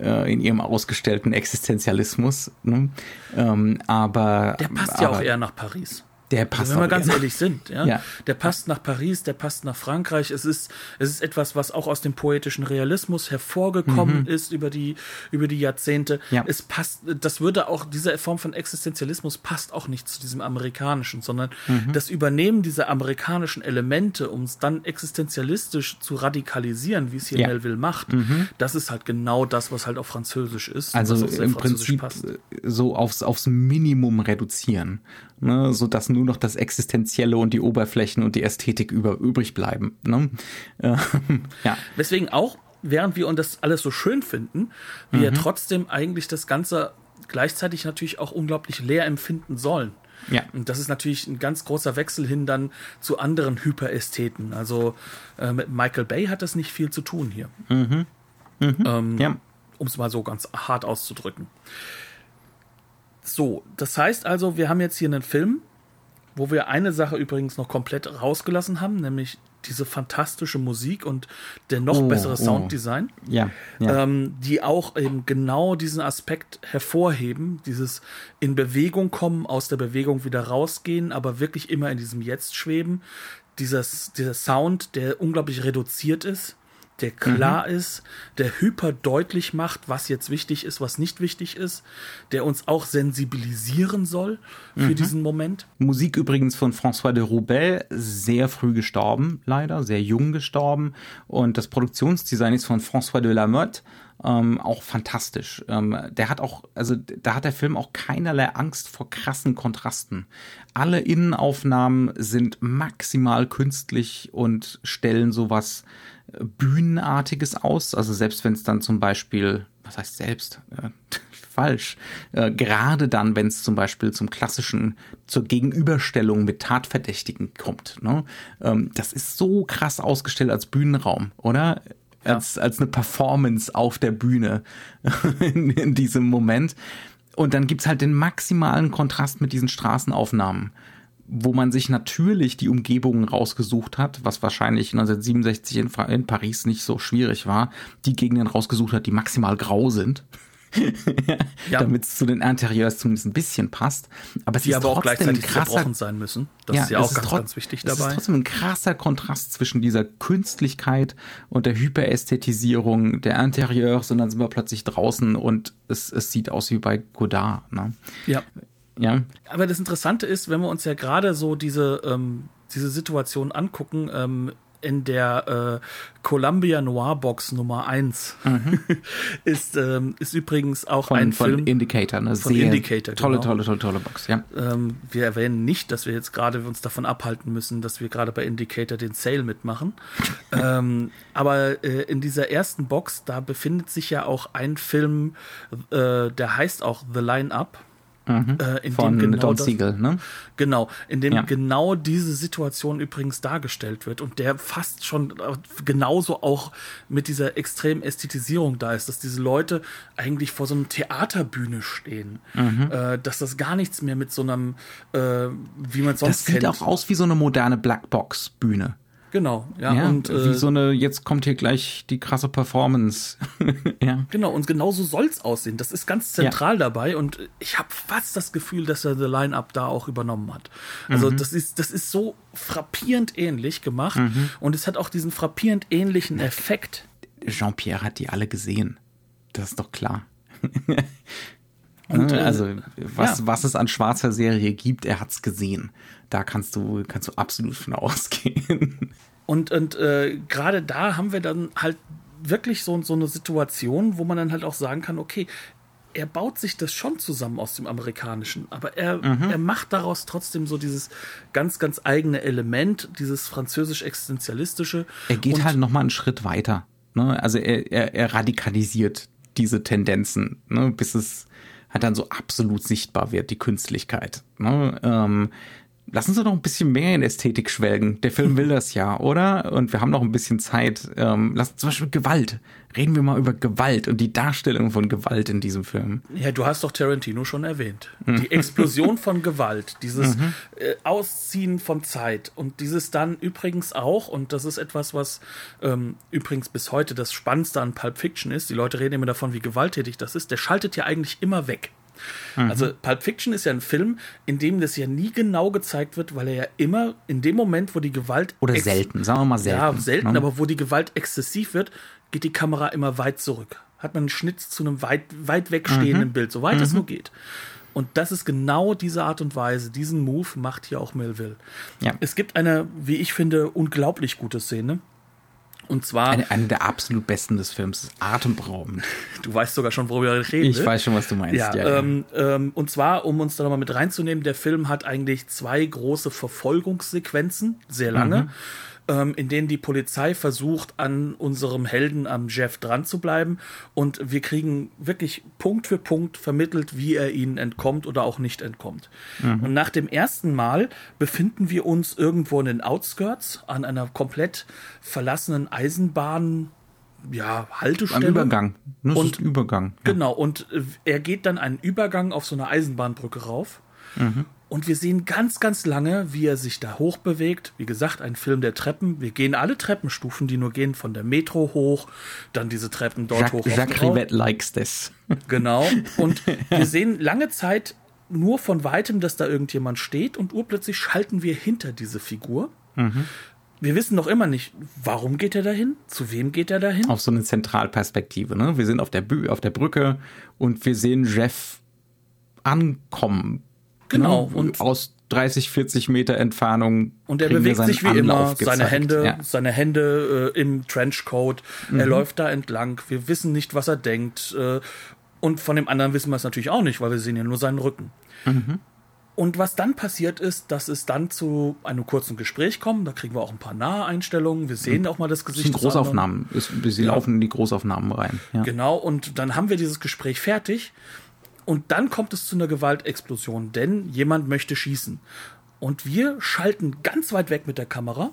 [SPEAKER 2] äh, in ihrem ausgestellten Existenzialismus. Ne? Ähm, aber
[SPEAKER 1] der passt
[SPEAKER 2] aber
[SPEAKER 1] ja auch eher nach Paris.
[SPEAKER 2] Der passt
[SPEAKER 1] Also wenn wir
[SPEAKER 2] auch
[SPEAKER 1] ganz
[SPEAKER 2] eher.
[SPEAKER 1] ehrlich sind, ja?
[SPEAKER 2] Ja.
[SPEAKER 1] Der passt nach Paris, der passt nach Frankreich. Es ist, es ist etwas, was auch aus dem poetischen Realismus hervorgekommen ist über die, über die Jahrzehnte.
[SPEAKER 2] Mhm. Ja.
[SPEAKER 1] Es passt, das würde auch, diese Form von Existenzialismus passt auch nicht zu diesem amerikanischen, sondern
[SPEAKER 2] Mhm.
[SPEAKER 1] das Übernehmen dieser amerikanischen Elemente, um es dann existenzialistisch zu radikalisieren, wie es hier
[SPEAKER 2] Ja.
[SPEAKER 1] Melville macht, das ist halt genau das, was halt auf Französisch ist.
[SPEAKER 2] Also im
[SPEAKER 1] französisch
[SPEAKER 2] Prinzip äh, so aufs, aufs Minimum reduzieren, ne? so dass nur noch das Existenzielle und die Oberflächen und die Ästhetik über, übrig bleiben. Ne? Äh, ja,
[SPEAKER 1] Weswegen auch, während wir uns das alles so schön finden, wir ja trotzdem eigentlich das Ganze gleichzeitig natürlich auch unglaublich leer empfinden sollen.
[SPEAKER 2] Ja.
[SPEAKER 1] Und das ist natürlich ein ganz großer Wechsel hin dann zu anderen Hyperästheten. Also äh, mit Michael Bay hat das nicht viel zu tun hier. Ähm,
[SPEAKER 2] ja.
[SPEAKER 1] um es mal so ganz hart auszudrücken. So, das heißt also, wir haben jetzt hier einen Film, wo wir eine Sache übrigens noch komplett rausgelassen haben, nämlich diese fantastische Musik und der noch
[SPEAKER 2] Oh,
[SPEAKER 1] bessere
[SPEAKER 2] oh.
[SPEAKER 1] Sounddesign,
[SPEAKER 2] Ja, ja.
[SPEAKER 1] ähm, die auch eben genau diesen Aspekt hervorheben, dieses in Bewegung kommen, aus der Bewegung wieder rausgehen, aber wirklich immer in diesem Jetzt schweben. Dieses, dieser Sound, der unglaublich reduziert ist, der klar ist, der hyper deutlich macht, was jetzt wichtig ist, was nicht wichtig ist, der uns auch sensibilisieren soll für diesen Moment.
[SPEAKER 2] Musik übrigens von François de Roubaix, sehr früh gestorben, leider, sehr jung gestorben. Und das Produktionsdesign ist von François de Lamotte, ähm, auch fantastisch. Ähm, der hat auch, also da hat der Film auch keinerlei Angst vor krassen Kontrasten. Alle Innenaufnahmen sind maximal künstlich und stellen sowas Bühnenartiges aus. Also selbst wenn es dann zum Beispiel, was heißt selbst? Äh, falsch. Äh, gerade dann, wenn es zum Beispiel zum klassischen, zur Gegenüberstellung mit Tatverdächtigen kommt. Ne? Ähm, das ist so krass ausgestellt als Bühnenraum, oder? Als, als eine Performance auf der Bühne in, in diesem Moment. Und dann gibt's halt den maximalen Kontrast mit diesen Straßenaufnahmen, wo man sich natürlich die Umgebungen rausgesucht hat, was wahrscheinlich 1967 in, in Paris nicht so schwierig war, die Gegenden rausgesucht hat, die maximal grau sind.
[SPEAKER 1] Ja.
[SPEAKER 2] damit es zu den Interieurs zumindest ein bisschen passt. Aber es
[SPEAKER 1] Die
[SPEAKER 2] ist
[SPEAKER 1] aber auch gleichzeitig
[SPEAKER 2] krasser
[SPEAKER 1] sein müssen. Das ist ja auch ganz, ganz wichtig
[SPEAKER 2] Es ist
[SPEAKER 1] dabei.
[SPEAKER 2] trotzdem ein krasser Kontrast zwischen dieser Künstlichkeit und der Hyperästhetisierung der Interieurs und dann sind wir plötzlich draußen und es, es sieht aus wie bei Godard. Ne?
[SPEAKER 1] Ja.
[SPEAKER 2] Ja,
[SPEAKER 1] Aber das Interessante ist, wenn wir uns ja gerade so diese, ähm, diese Situation angucken, ähm, in der äh, Columbia Noir Box Nummer 1 ist, ähm, ist übrigens auch
[SPEAKER 2] Mhm. von,
[SPEAKER 1] ein
[SPEAKER 2] von
[SPEAKER 1] Film.
[SPEAKER 2] Indicator, eine
[SPEAKER 1] Von
[SPEAKER 2] sehr
[SPEAKER 1] Indicator,
[SPEAKER 2] tolle,
[SPEAKER 1] genau.
[SPEAKER 2] tolle, tolle, tolle Box. Ja.
[SPEAKER 1] Ähm, wir erwähnen nicht, dass wir jetzt gerade uns davon abhalten müssen, dass wir gerade bei Indicator den Sale mitmachen. ähm, aber äh, in dieser ersten Box, da befindet sich ja auch ein Film, äh, der heißt auch The Line Up. Äh, in
[SPEAKER 2] Mhm. Von
[SPEAKER 1] dem genau
[SPEAKER 2] Don Siegel, ne?
[SPEAKER 1] Genau, in dem
[SPEAKER 2] Ja.
[SPEAKER 1] genau diese Situation übrigens dargestellt wird und der fast schon äh, genauso auch mit dieser extremen Ästhetisierung da ist, dass diese Leute eigentlich vor so einem Theaterbühne stehen,
[SPEAKER 2] Mhm.
[SPEAKER 1] äh, dass das gar nichts mehr mit so einem, äh, wie man sonst
[SPEAKER 2] Das sieht
[SPEAKER 1] kennt.
[SPEAKER 2] auch aus wie so eine moderne Blackbox-Bühne.
[SPEAKER 1] Genau, ja,
[SPEAKER 2] Ja,
[SPEAKER 1] und
[SPEAKER 2] wie
[SPEAKER 1] äh,
[SPEAKER 2] so eine, jetzt kommt hier gleich die krasse Performance. ja.
[SPEAKER 1] Genau, und genau so soll's aussehen. Das ist ganz zentral dabei und ich habe fast das Gefühl, dass er The Line-Up da auch übernommen hat. Also
[SPEAKER 2] Mhm.
[SPEAKER 1] das ist, das ist so frappierend ähnlich gemacht und es hat auch diesen frappierend ähnlichen Effekt.
[SPEAKER 2] Jean-Pierre hat die alle gesehen. Das ist doch klar.
[SPEAKER 1] Und,
[SPEAKER 2] Ne,
[SPEAKER 1] äh,
[SPEAKER 2] also was,
[SPEAKER 1] ja.
[SPEAKER 2] was es an schwarzer Serie gibt, er hat's gesehen. Da kannst du, kannst du absolut von ausgehen.
[SPEAKER 1] Und, und äh, gerade da haben wir dann halt wirklich so, so eine Situation, wo man dann halt auch sagen kann, okay, er baut sich das schon zusammen aus dem Amerikanischen, aber er,
[SPEAKER 2] Mhm.
[SPEAKER 1] er macht daraus trotzdem so dieses ganz, ganz eigene Element, dieses französisch-existenzialistische.
[SPEAKER 2] Er geht halt noch mal einen Schritt weiter. Ne? Also er, er, er radikalisiert diese Tendenzen, ne? bis es halt dann so absolut sichtbar wird, die Künstlichkeit. Ne? Ähm, lassen Sie doch ein bisschen mehr in Ästhetik schwelgen. Der Film will das ja, oder? Und wir haben noch ein bisschen Zeit. Ähm, lassen zum Beispiel Gewalt. Reden wir mal über Gewalt und die Darstellung von Gewalt in diesem Film.
[SPEAKER 1] Ja, du hast doch Tarantino schon erwähnt. Die Explosion von Gewalt, dieses äh, Ausziehen von Zeit und dieses dann übrigens auch, und das ist etwas, was ähm, übrigens bis heute das Spannendste an Pulp Fiction ist, die Leute reden immer davon, wie gewalttätig das ist, der schaltet ja eigentlich immer weg. Also Pulp Fiction ist ja ein Film, in dem das ja nie genau gezeigt wird, weil er ja immer in dem Moment, wo die Gewalt
[SPEAKER 2] Oder selten, sagen wir mal selten.
[SPEAKER 1] ja, selten,
[SPEAKER 2] ne?
[SPEAKER 1] aber wo die Gewalt exzessiv wird, geht die Kamera immer weit zurück. Hat man einen Schnitt zu einem weit, weit wegstehenden
[SPEAKER 2] Mhm.
[SPEAKER 1] Bild, so weit es nur geht. Und das ist genau diese Art und Weise. Diesen Move macht hier auch Melville.
[SPEAKER 2] Ja.
[SPEAKER 1] Es gibt eine, wie ich finde, unglaublich gute Szene. Und zwar,
[SPEAKER 2] Eine, eine der absolut besten des Films. Ist atemberaubend.
[SPEAKER 1] du weißt sogar schon, worüber wir reden.
[SPEAKER 2] Ich
[SPEAKER 1] ne?
[SPEAKER 2] weiß schon, was du meinst.
[SPEAKER 1] Ja, ähm, ähm, und zwar, um uns da nochmal mit reinzunehmen, der Film hat eigentlich zwei große Verfolgungssequenzen, sehr lange, ähm, in denen die Polizei versucht, an unserem Helden, am Jeff, dran zu bleiben. Und wir kriegen wirklich Punkt für Punkt vermittelt, wie er ihnen entkommt oder auch nicht entkommt. Und nach dem ersten Mal befinden wir uns irgendwo in den Outskirts an einer komplett verlassenen Eisenbahn. Ja, Haltestelle.
[SPEAKER 2] Am Übergang. Das
[SPEAKER 1] Und-
[SPEAKER 2] ein Übergang. Ja.
[SPEAKER 1] Genau, und er geht dann einen Übergang auf so eine Eisenbahnbrücke rauf.
[SPEAKER 2] Mhm.
[SPEAKER 1] Und wir sehen ganz, ganz lange, wie er sich da hochbewegt. Wie gesagt, ein Film der Treppen. Wir gehen alle Treppenstufen, die nur gehen von der Metro hoch, dann diese Treppen dort
[SPEAKER 2] Jacques,
[SPEAKER 1] hoch.
[SPEAKER 2] Jacques Rivette likes this.
[SPEAKER 1] Genau. Und wir sehen lange Zeit nur von weitem, dass da irgendjemand steht und urplötzlich schalten wir hinter diese Figur. Mhm. Wir wissen noch immer nicht, warum geht er dahin, zu wem geht er dahin.
[SPEAKER 2] Auf so eine Zentralperspektive. Ne? Wir sind auf der, Bü auf der Brücke und wir sehen Jeff ankommen
[SPEAKER 1] Genau.
[SPEAKER 2] Ne? Und aus 30, 40 Meter Entfernung.
[SPEAKER 1] Und er bewegt sich wie Anlauf immer, gezeigt. seine Hände, ja. seine Hände äh, im Trenchcoat. Mhm. Er läuft da entlang. Wir wissen nicht, was er denkt. Äh, und von dem anderen wissen wir es natürlich auch nicht, weil wir sehen ja nur seinen Rücken. Mhm. Und was dann passiert ist, dass es dann zu einem kurzen Gespräch kommt. Da kriegen wir auch ein paar Naheinstellungen. Wir sehen auch mal das Gesicht.
[SPEAKER 2] Das sind Großaufnahmen. Sie ja. laufen in die Großaufnahmen rein.
[SPEAKER 1] Ja. Genau. Und dann haben wir dieses Gespräch fertig. Und dann kommt es zu einer Gewaltexplosion, denn jemand möchte schießen. Und wir schalten ganz weit weg mit der Kamera.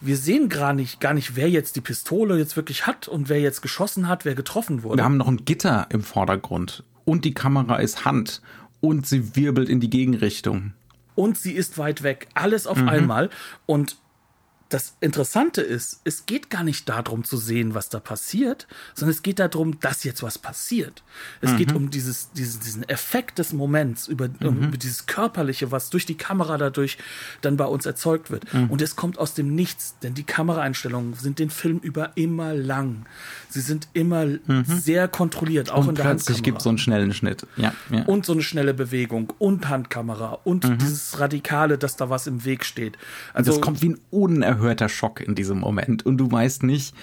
[SPEAKER 1] Wir sehen gar nicht, gar nicht, wer jetzt die Pistole jetzt wirklich hat und wer jetzt geschossen hat, wer getroffen wurde.
[SPEAKER 2] Wir haben noch ein Gitter im Vordergrund und die Kamera ist Hand und sie wirbelt in die Gegenrichtung.
[SPEAKER 1] Und sie ist weit weg. Alles auf mhm. einmal. Und das Interessante ist, es geht gar nicht darum zu sehen, was da passiert, sondern es geht darum, dass jetzt was passiert. Es mhm. geht um dieses, diesen, diesen Effekt des Moments, über, mhm. um dieses Körperliche, was durch die Kamera dadurch dann bei uns erzeugt wird. Mhm. Und es kommt aus dem Nichts, denn die Kameraeinstellungen sind den Film über immer lang. Sie sind immer mhm. sehr kontrolliert, auch
[SPEAKER 2] und
[SPEAKER 1] in der
[SPEAKER 2] plötzlich gibt es so einen schnellen Schnitt. Ja,
[SPEAKER 1] ja, Und so eine schnelle Bewegung und Handkamera und mhm. dieses Radikale, dass da was im Weg steht.
[SPEAKER 2] Also es kommt wie ein unerhörter unerhörter Schock in diesem Moment und du weißt nicht,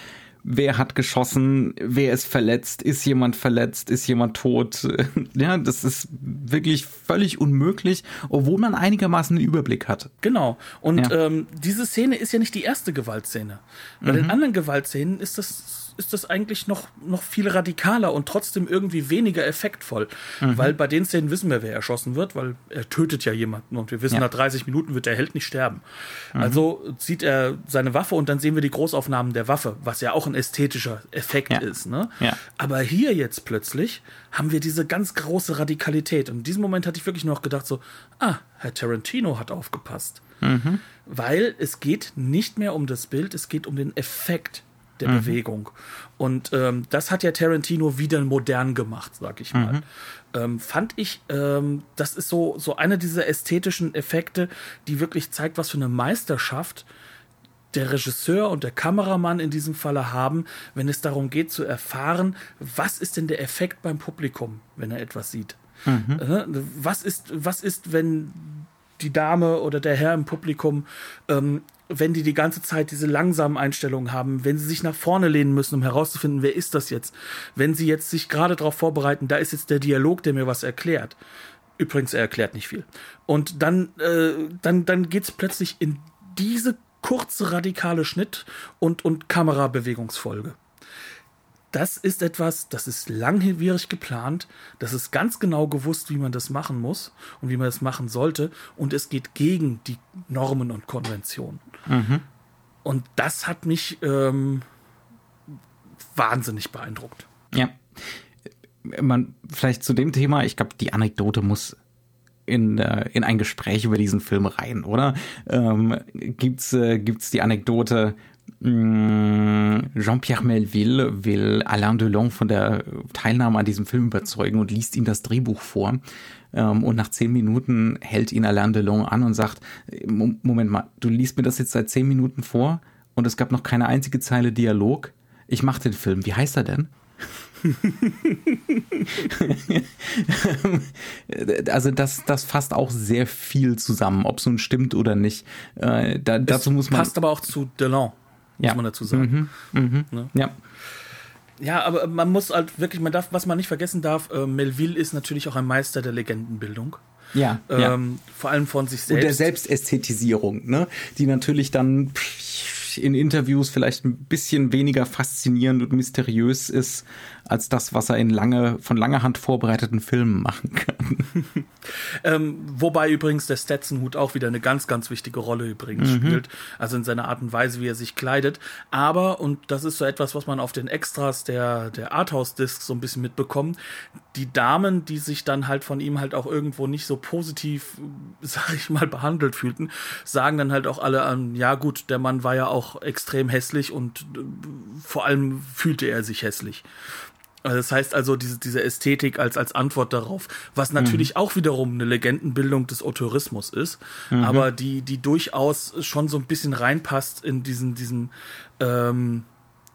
[SPEAKER 2] wer hat geschossen, wer ist verletzt, ist jemand verletzt, ist jemand tot. Ja, das ist wirklich völlig unmöglich, obwohl man einigermaßen einen Überblick hat.
[SPEAKER 1] Genau. Und ja. ähm, diese Szene ist ja nicht die erste Gewaltszene. Bei mhm. den anderen Gewaltszenen ist das ist das eigentlich noch, noch viel radikaler und trotzdem irgendwie weniger effektvoll. Mhm. Weil bei den Szenen wissen wir, wer erschossen wird, weil er tötet ja jemanden und wir wissen, ja. nach 30 Minuten wird der Held nicht sterben. Mhm. Also zieht er seine Waffe und dann sehen wir die Großaufnahmen der Waffe, was ja auch ein ästhetischer Effekt ja. ist. Ne?
[SPEAKER 2] Ja.
[SPEAKER 1] Aber hier jetzt plötzlich haben wir diese ganz große Radikalität. Und in diesem Moment hatte ich wirklich noch gedacht, so, ah, Herr Tarantino hat aufgepasst. Mhm. Weil es geht nicht mehr um das Bild, es geht um den Effekt der mhm. Bewegung. Und ähm, das hat ja Tarantino wieder modern gemacht, sag ich mal. Mhm. Ähm, fand ich, ähm, das ist so, so einer dieser ästhetischen Effekte, die wirklich zeigt, was für eine Meisterschaft der Regisseur und der Kameramann in diesem Falle haben, wenn es darum geht zu erfahren, was ist denn der Effekt beim Publikum, wenn er etwas sieht. Mhm. Äh, was ist, was ist, wenn die Dame oder der Herr im Publikum ähm, wenn die die ganze Zeit diese langsamen Einstellungen haben, wenn sie sich nach vorne lehnen müssen, um herauszufinden, wer ist das jetzt, wenn sie jetzt sich gerade darauf vorbereiten, da ist jetzt der Dialog, der mir was erklärt. Übrigens, er erklärt nicht viel. Und dann, äh, dann, dann geht's plötzlich in diese kurze radikale Schnitt und, und Kamerabewegungsfolge das ist etwas, das ist langwierig geplant, das ist ganz genau gewusst, wie man das machen muss und wie man das machen sollte und es geht gegen die Normen und Konventionen. Mhm. Und das hat mich ähm, wahnsinnig beeindruckt.
[SPEAKER 2] Ja. Man, vielleicht zu dem Thema, ich glaube, die Anekdote muss in, äh, in ein Gespräch über diesen Film rein, oder? Ähm, gibt's, äh, gibt's die Anekdote, Jean-Pierre Melville will Alain Delon von der Teilnahme an diesem Film überzeugen und liest ihm das Drehbuch vor. Ähm, und nach zehn Minuten hält ihn Alain Delon an und sagt, Moment mal, du liest mir das jetzt seit zehn Minuten vor und es gab noch keine einzige Zeile Dialog. Ich mach den Film. Wie heißt er denn? also das, das fasst auch sehr viel zusammen, ob es nun stimmt oder nicht. Äh, da, dazu muss man
[SPEAKER 1] passt aber auch zu Delon muss ja. man dazu sagen.
[SPEAKER 2] Mhm. Mhm. Ne? Ja.
[SPEAKER 1] Ja, aber man muss halt wirklich, man darf, was man nicht vergessen darf, äh, Melville ist natürlich auch ein Meister der Legendenbildung.
[SPEAKER 2] Ja,
[SPEAKER 1] ähm, ja. Vor allem von sich selbst.
[SPEAKER 2] Und der Selbstästhetisierung, ne? Die natürlich dann in Interviews vielleicht ein bisschen weniger faszinierend und mysteriös ist, als das, was er in lange, von langer Hand vorbereiteten Filmen machen kann.
[SPEAKER 1] ähm, wobei übrigens der Stetson-Hut auch wieder eine ganz, ganz wichtige Rolle übrigens mhm. spielt. Also in seiner Art und Weise, wie er sich kleidet. Aber, und das ist so etwas, was man auf den Extras der, der Arthouse-Disc so ein bisschen mitbekommt, die Damen, die sich dann halt von ihm halt auch irgendwo nicht so positiv, sag ich mal, behandelt fühlten, sagen dann halt auch alle an, ja gut, der Mann war ja auch extrem hässlich und äh, vor allem fühlte er sich hässlich. Also das heißt also, diese, diese Ästhetik als, als Antwort darauf, was natürlich mhm. auch wiederum eine Legendenbildung des Autorismus ist, mhm. aber die, die durchaus schon so ein bisschen reinpasst in diesen, diesen, ähm,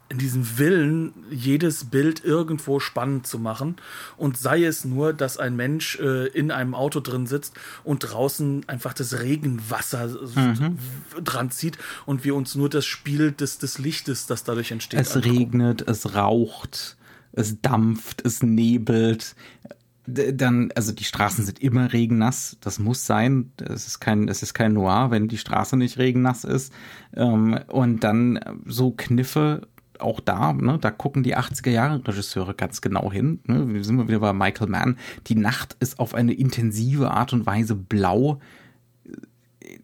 [SPEAKER 1] in diesen Willen, jedes Bild irgendwo spannend zu machen. Und sei es nur, dass ein Mensch äh, in einem Auto drin sitzt und draußen einfach das Regenwasser mhm. dran zieht und wir uns nur das Spiel des, des Lichtes, das dadurch entsteht.
[SPEAKER 2] Es angucken. regnet, es raucht es dampft, es nebelt. Dann, also die Straßen sind immer regennass, das muss sein. Es ist kein, es ist kein Noir, wenn die Straße nicht regennass ist. Ähm, und dann so Kniffe auch da, ne, da gucken die 80er Jahre Regisseure ganz genau hin. Ne. Wir sind wieder bei Michael Mann. Die Nacht ist auf eine intensive Art und Weise blau.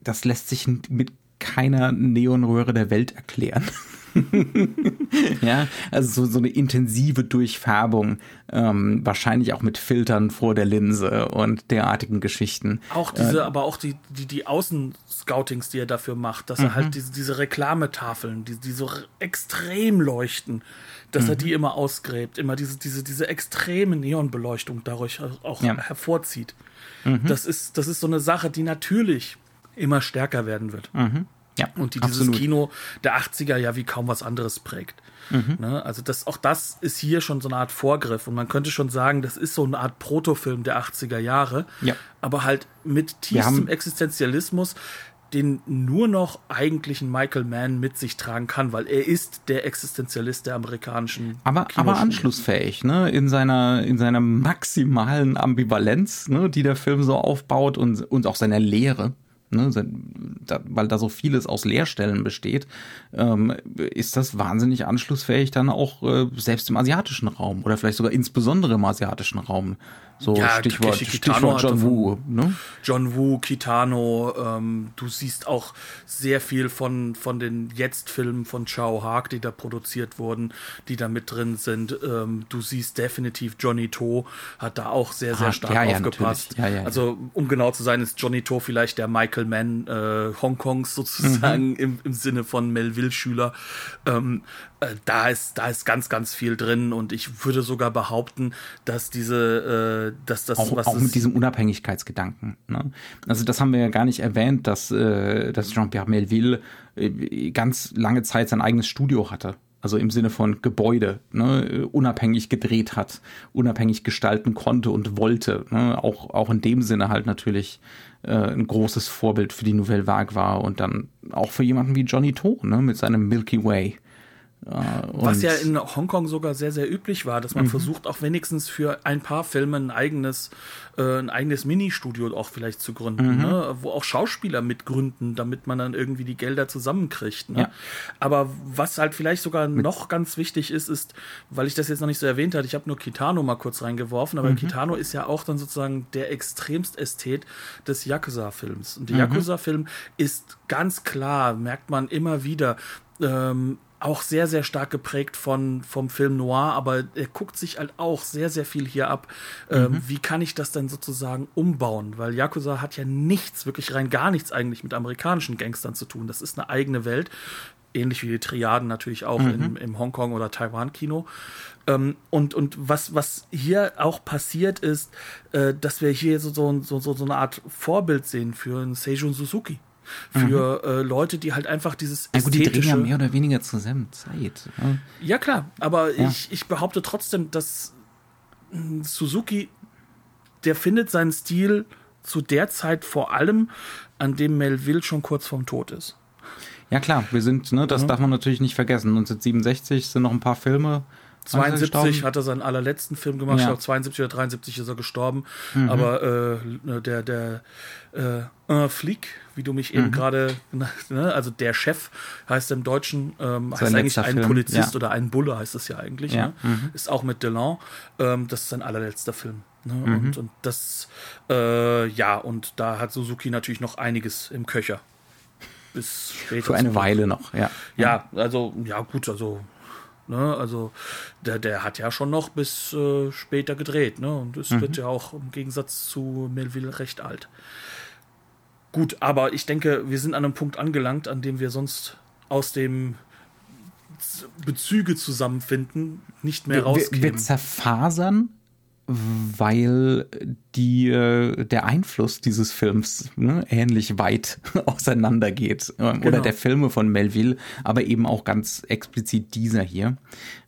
[SPEAKER 2] Das lässt sich mit keiner Neonröhre der Welt erklären. ja, also so, so eine intensive Durchfärbung, ähm, wahrscheinlich auch mit Filtern vor der Linse und derartigen Geschichten.
[SPEAKER 1] Auch diese, äh, aber auch die, die, die Außenscoutings, die er dafür macht, dass mhm. er halt diese, diese Reklametafeln, die, die so extrem leuchten, dass mhm. er die immer ausgräbt, immer diese, diese, diese extreme Neonbeleuchtung dadurch auch ja. hervorzieht. Mhm. Das, ist, das ist so eine Sache, die natürlich immer stärker werden wird. Mhm. Ja, und die dieses absolut. Kino der 80er ja wie kaum was anderes prägt. Mhm. Ne? Also das, auch das ist hier schon so eine Art Vorgriff und man könnte schon sagen, das ist so eine Art Protofilm der 80er Jahre, ja. aber halt mit tiefstem Existenzialismus, den nur noch eigentlich ein Michael Mann mit sich tragen kann, weil er ist der Existenzialist der amerikanischen.
[SPEAKER 2] Aber, aber anschlussfähig, ne? In seiner, in seiner maximalen Ambivalenz, ne? die der Film so aufbaut und, und auch seiner Lehre ne, da, weil da so vieles aus Leerstellen besteht, ähm, ist das wahnsinnig anschlussfähig dann auch äh, selbst im asiatischen Raum oder vielleicht sogar insbesondere im asiatischen Raum. So ja, Stichwort, Stichwort John Woo. Ne?
[SPEAKER 1] John Woo, Kitano, ähm, du siehst auch sehr viel von, von den Jetzt-Filmen von Chao Haag, die da produziert wurden, die da mit drin sind. Ähm, du siehst definitiv Johnny To, hat da auch sehr, sehr ah, stark ja, aufgepasst. Ja, also, um genau zu sein, ist Johnny To vielleicht der Michael Mann äh, Hongkongs sozusagen mhm. im, im Sinne von Melville-Schüler. Ähm, äh, da ist, da ist ganz, ganz viel drin und ich würde sogar behaupten, dass diese, äh, dass das
[SPEAKER 2] auch, auch mit diesem Unabhängigkeitsgedanken. Ne? Also das haben wir ja gar nicht erwähnt, dass, äh, dass Jean-Pierre Melville äh, ganz lange Zeit sein eigenes Studio hatte. Also im Sinne von Gebäude, ne, unabhängig gedreht hat, unabhängig gestalten konnte und wollte. Ne? Auch, auch in dem Sinne halt natürlich äh, ein großes Vorbild für die Nouvelle Vague war und dann auch für jemanden wie Johnny To, ne, mit seinem Milky Way.
[SPEAKER 1] Was ja in Hongkong sogar sehr, sehr üblich war, dass man mhm. versucht, auch wenigstens für ein paar Filme ein eigenes, äh, ein eigenes Ministudio auch vielleicht zu gründen, mhm. ne? wo auch Schauspieler mitgründen, damit man dann irgendwie die Gelder zusammenkriegt. Ne? Ja. Aber was halt vielleicht sogar Mit noch ganz wichtig ist, ist, weil ich das jetzt noch nicht so erwähnt hatte, ich habe nur Kitano mal kurz reingeworfen, aber mhm. Kitano ist ja auch dann sozusagen der extremst Ästhet des Yakuza-Films. Und der mhm. Yakuza-Film ist ganz klar, merkt man immer wieder, ähm, auch sehr, sehr stark geprägt von, vom Film Noir, aber er guckt sich halt auch sehr, sehr viel hier ab. Ähm, mhm. Ähm, wie kann ich das denn sozusagen umbauen? Weil Yakuza hat ja nichts, wirklich rein gar nichts eigentlich mit amerikanischen Gangstern zu tun. Das ist eine eigene Welt. Ähnlich wie die Triaden natürlich auch mhm. im, im Hongkong- oder Taiwan-Kino. Ähm, und, und was, was hier auch passiert ist, äh, dass wir hier so, so, so, so eine Art Vorbild sehen für einen Seijun Suzuki für mhm. äh, Leute, die halt einfach dieses
[SPEAKER 2] ja, gut, die drehen ja mehr oder weniger zur selben Zeit.
[SPEAKER 1] Ja, ja klar, aber ja. Ich, ich behaupte trotzdem, dass hm, Suzuki, der findet seinen Stil zu der Zeit vor allem, an dem Melville schon kurz vorm Tod ist.
[SPEAKER 2] Ja klar, wir sind, ne, das mhm. darf man natürlich nicht vergessen. 1967 sind noch ein paar Filme
[SPEAKER 1] 72 hat er seinen allerletzten Film gemacht. Ja. Ich glaube, 72 oder 73 ist er gestorben. Mhm. Aber äh, ne, der, der äh, Un Flic, wie du mich eben mhm. gerade, ne, also der Chef heißt im Deutschen, ähm, heißt eigentlich ein Film. Polizist ja. oder ein Bulle heißt es ja eigentlich. Ja. Ne? Mhm. Ist auch mit Delon. Ähm, das ist sein allerletzter Film. Ne? Mhm. Und, und das, äh, ja, und da hat Suzuki natürlich noch einiges im Köcher.
[SPEAKER 2] Bis später. Für eine Weile noch, ja.
[SPEAKER 1] Ja, also, ja, gut, also Ne? Also der, der hat ja schon noch bis äh, später gedreht. Ne? Und es mhm. wird ja auch im Gegensatz zu Melville recht alt. Gut, aber ich denke, wir sind an einem Punkt angelangt, an dem wir sonst aus dem Bezüge zusammenfinden nicht mehr rausgehen.
[SPEAKER 2] Wir, wir zerfasern weil die, äh, der Einfluss dieses Films ne, ähnlich weit auseinandergeht. Ähm, genau. Oder der Filme von Melville, aber eben auch ganz explizit dieser hier.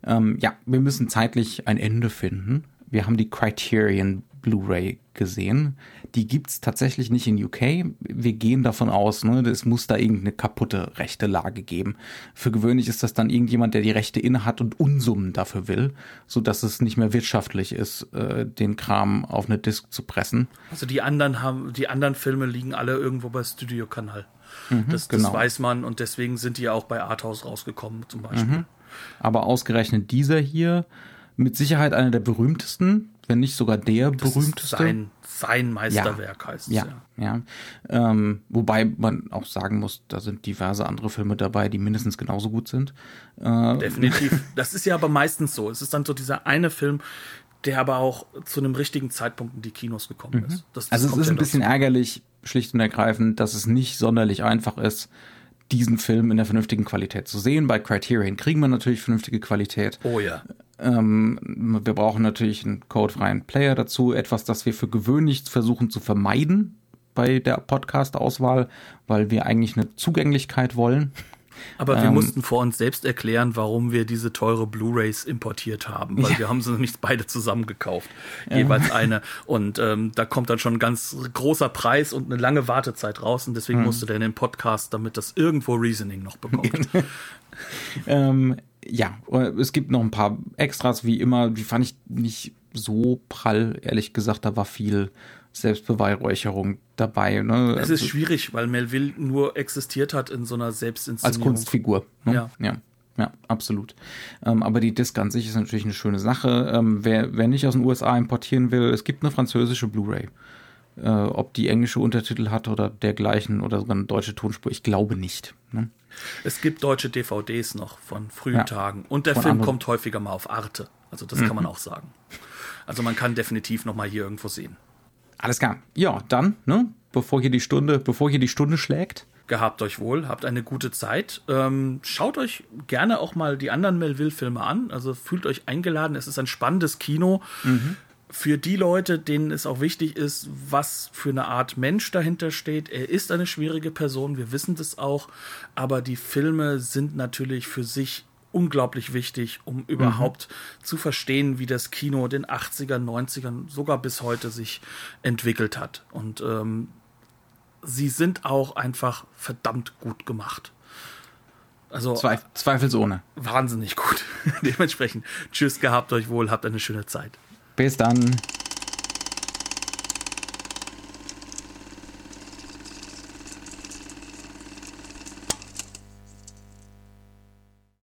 [SPEAKER 2] Ähm, ja, wir müssen zeitlich ein Ende finden. Wir haben die Criterion Blu-ray gesehen. Die gibt's tatsächlich nicht in UK. Wir gehen davon aus, ne, es muss da irgendeine kaputte rechte Lage geben. Für gewöhnlich ist das dann irgendjemand, der die Rechte inne hat und Unsummen dafür will, so dass es nicht mehr wirtschaftlich ist, äh, den Kram auf eine Disc zu pressen.
[SPEAKER 1] Also die anderen haben, die anderen Filme liegen alle irgendwo bei Studio Kanal. Mhm, das, das genau. weiß man und deswegen sind die ja auch bei Arthouse rausgekommen zum Beispiel. Mhm.
[SPEAKER 2] Aber ausgerechnet dieser hier, mit Sicherheit einer der berühmtesten, wenn nicht sogar der das berühmteste.
[SPEAKER 1] sein, sein Meisterwerk ja, heißt
[SPEAKER 2] es ja. Ja, ja. Ähm, wobei man auch sagen muss, da sind diverse andere Filme dabei, die mindestens genauso gut sind.
[SPEAKER 1] Äh, Definitiv. Das ist ja aber meistens so. Es ist dann so dieser eine Film, der aber auch zu einem richtigen Zeitpunkt in die Kinos gekommen ist. Mhm.
[SPEAKER 2] Das, das also es ist ein bisschen ärgerlich, schlicht und ergreifend, dass es nicht sonderlich einfach ist, diesen Film in der vernünftigen Qualität zu sehen. Bei Criterion kriegen wir natürlich vernünftige Qualität.
[SPEAKER 1] Oh ja.
[SPEAKER 2] Ähm, wir brauchen natürlich einen codefreien Player dazu, etwas, das wir für gewöhnlich versuchen zu vermeiden bei der Podcast-Auswahl, weil wir eigentlich eine Zugänglichkeit wollen.
[SPEAKER 1] Aber wir ähm, mussten vor uns selbst erklären, warum wir diese teure Blu-rays importiert haben, weil ja. wir haben sie nämlich beide zusammen gekauft, ja. jeweils eine. Und ähm, da kommt dann schon ein ganz großer Preis und eine lange Wartezeit raus und deswegen mhm. musste der in den Podcast, damit das irgendwo Reasoning noch bekommt.
[SPEAKER 2] ähm, ja, es gibt noch ein paar Extras, wie immer. Die fand ich nicht so prall, ehrlich gesagt. Da war viel Selbstbeweihräucherung dabei. Ne?
[SPEAKER 1] Es ist schwierig, weil Melville nur existiert hat in so einer Selbstinszenierung.
[SPEAKER 2] Als Kunstfigur. Ne? Ja. ja. Ja, absolut. Ähm, aber die Disc an sich ist natürlich eine schöne Sache. Ähm, wer, wer nicht aus den USA importieren will, es gibt eine französische Blu-ray. Äh, ob die englische Untertitel hat oder dergleichen oder sogar eine deutsche Tonspur, ich glaube nicht. Ne?
[SPEAKER 1] Es gibt deutsche DVDs noch von frühen ja, Tagen. Und der Film anderen. kommt häufiger mal auf Arte. Also das mhm. kann man auch sagen. Also man kann definitiv noch mal hier irgendwo sehen.
[SPEAKER 2] Alles klar. Ja, dann, ne, bevor hier die Stunde, bevor hier die Stunde schlägt.
[SPEAKER 1] Gehabt euch wohl, habt eine gute Zeit. Ähm, schaut euch gerne auch mal die anderen Melville-Filme an. Also fühlt euch eingeladen. Es ist ein spannendes Kino. Mhm für die Leute, denen es auch wichtig ist, was für eine Art Mensch dahinter steht. Er ist eine schwierige Person, wir wissen das auch, aber die Filme sind natürlich für sich unglaublich wichtig, um überhaupt mhm. zu verstehen, wie das Kino in den 80ern, 90ern, sogar bis heute sich entwickelt hat. Und ähm, sie sind auch einfach verdammt gut gemacht.
[SPEAKER 2] Also Zweif zweifelsohne.
[SPEAKER 1] Wahnsinnig gut. Dementsprechend, tschüss, gehabt euch wohl, habt eine schöne Zeit.
[SPEAKER 2] Bis dann.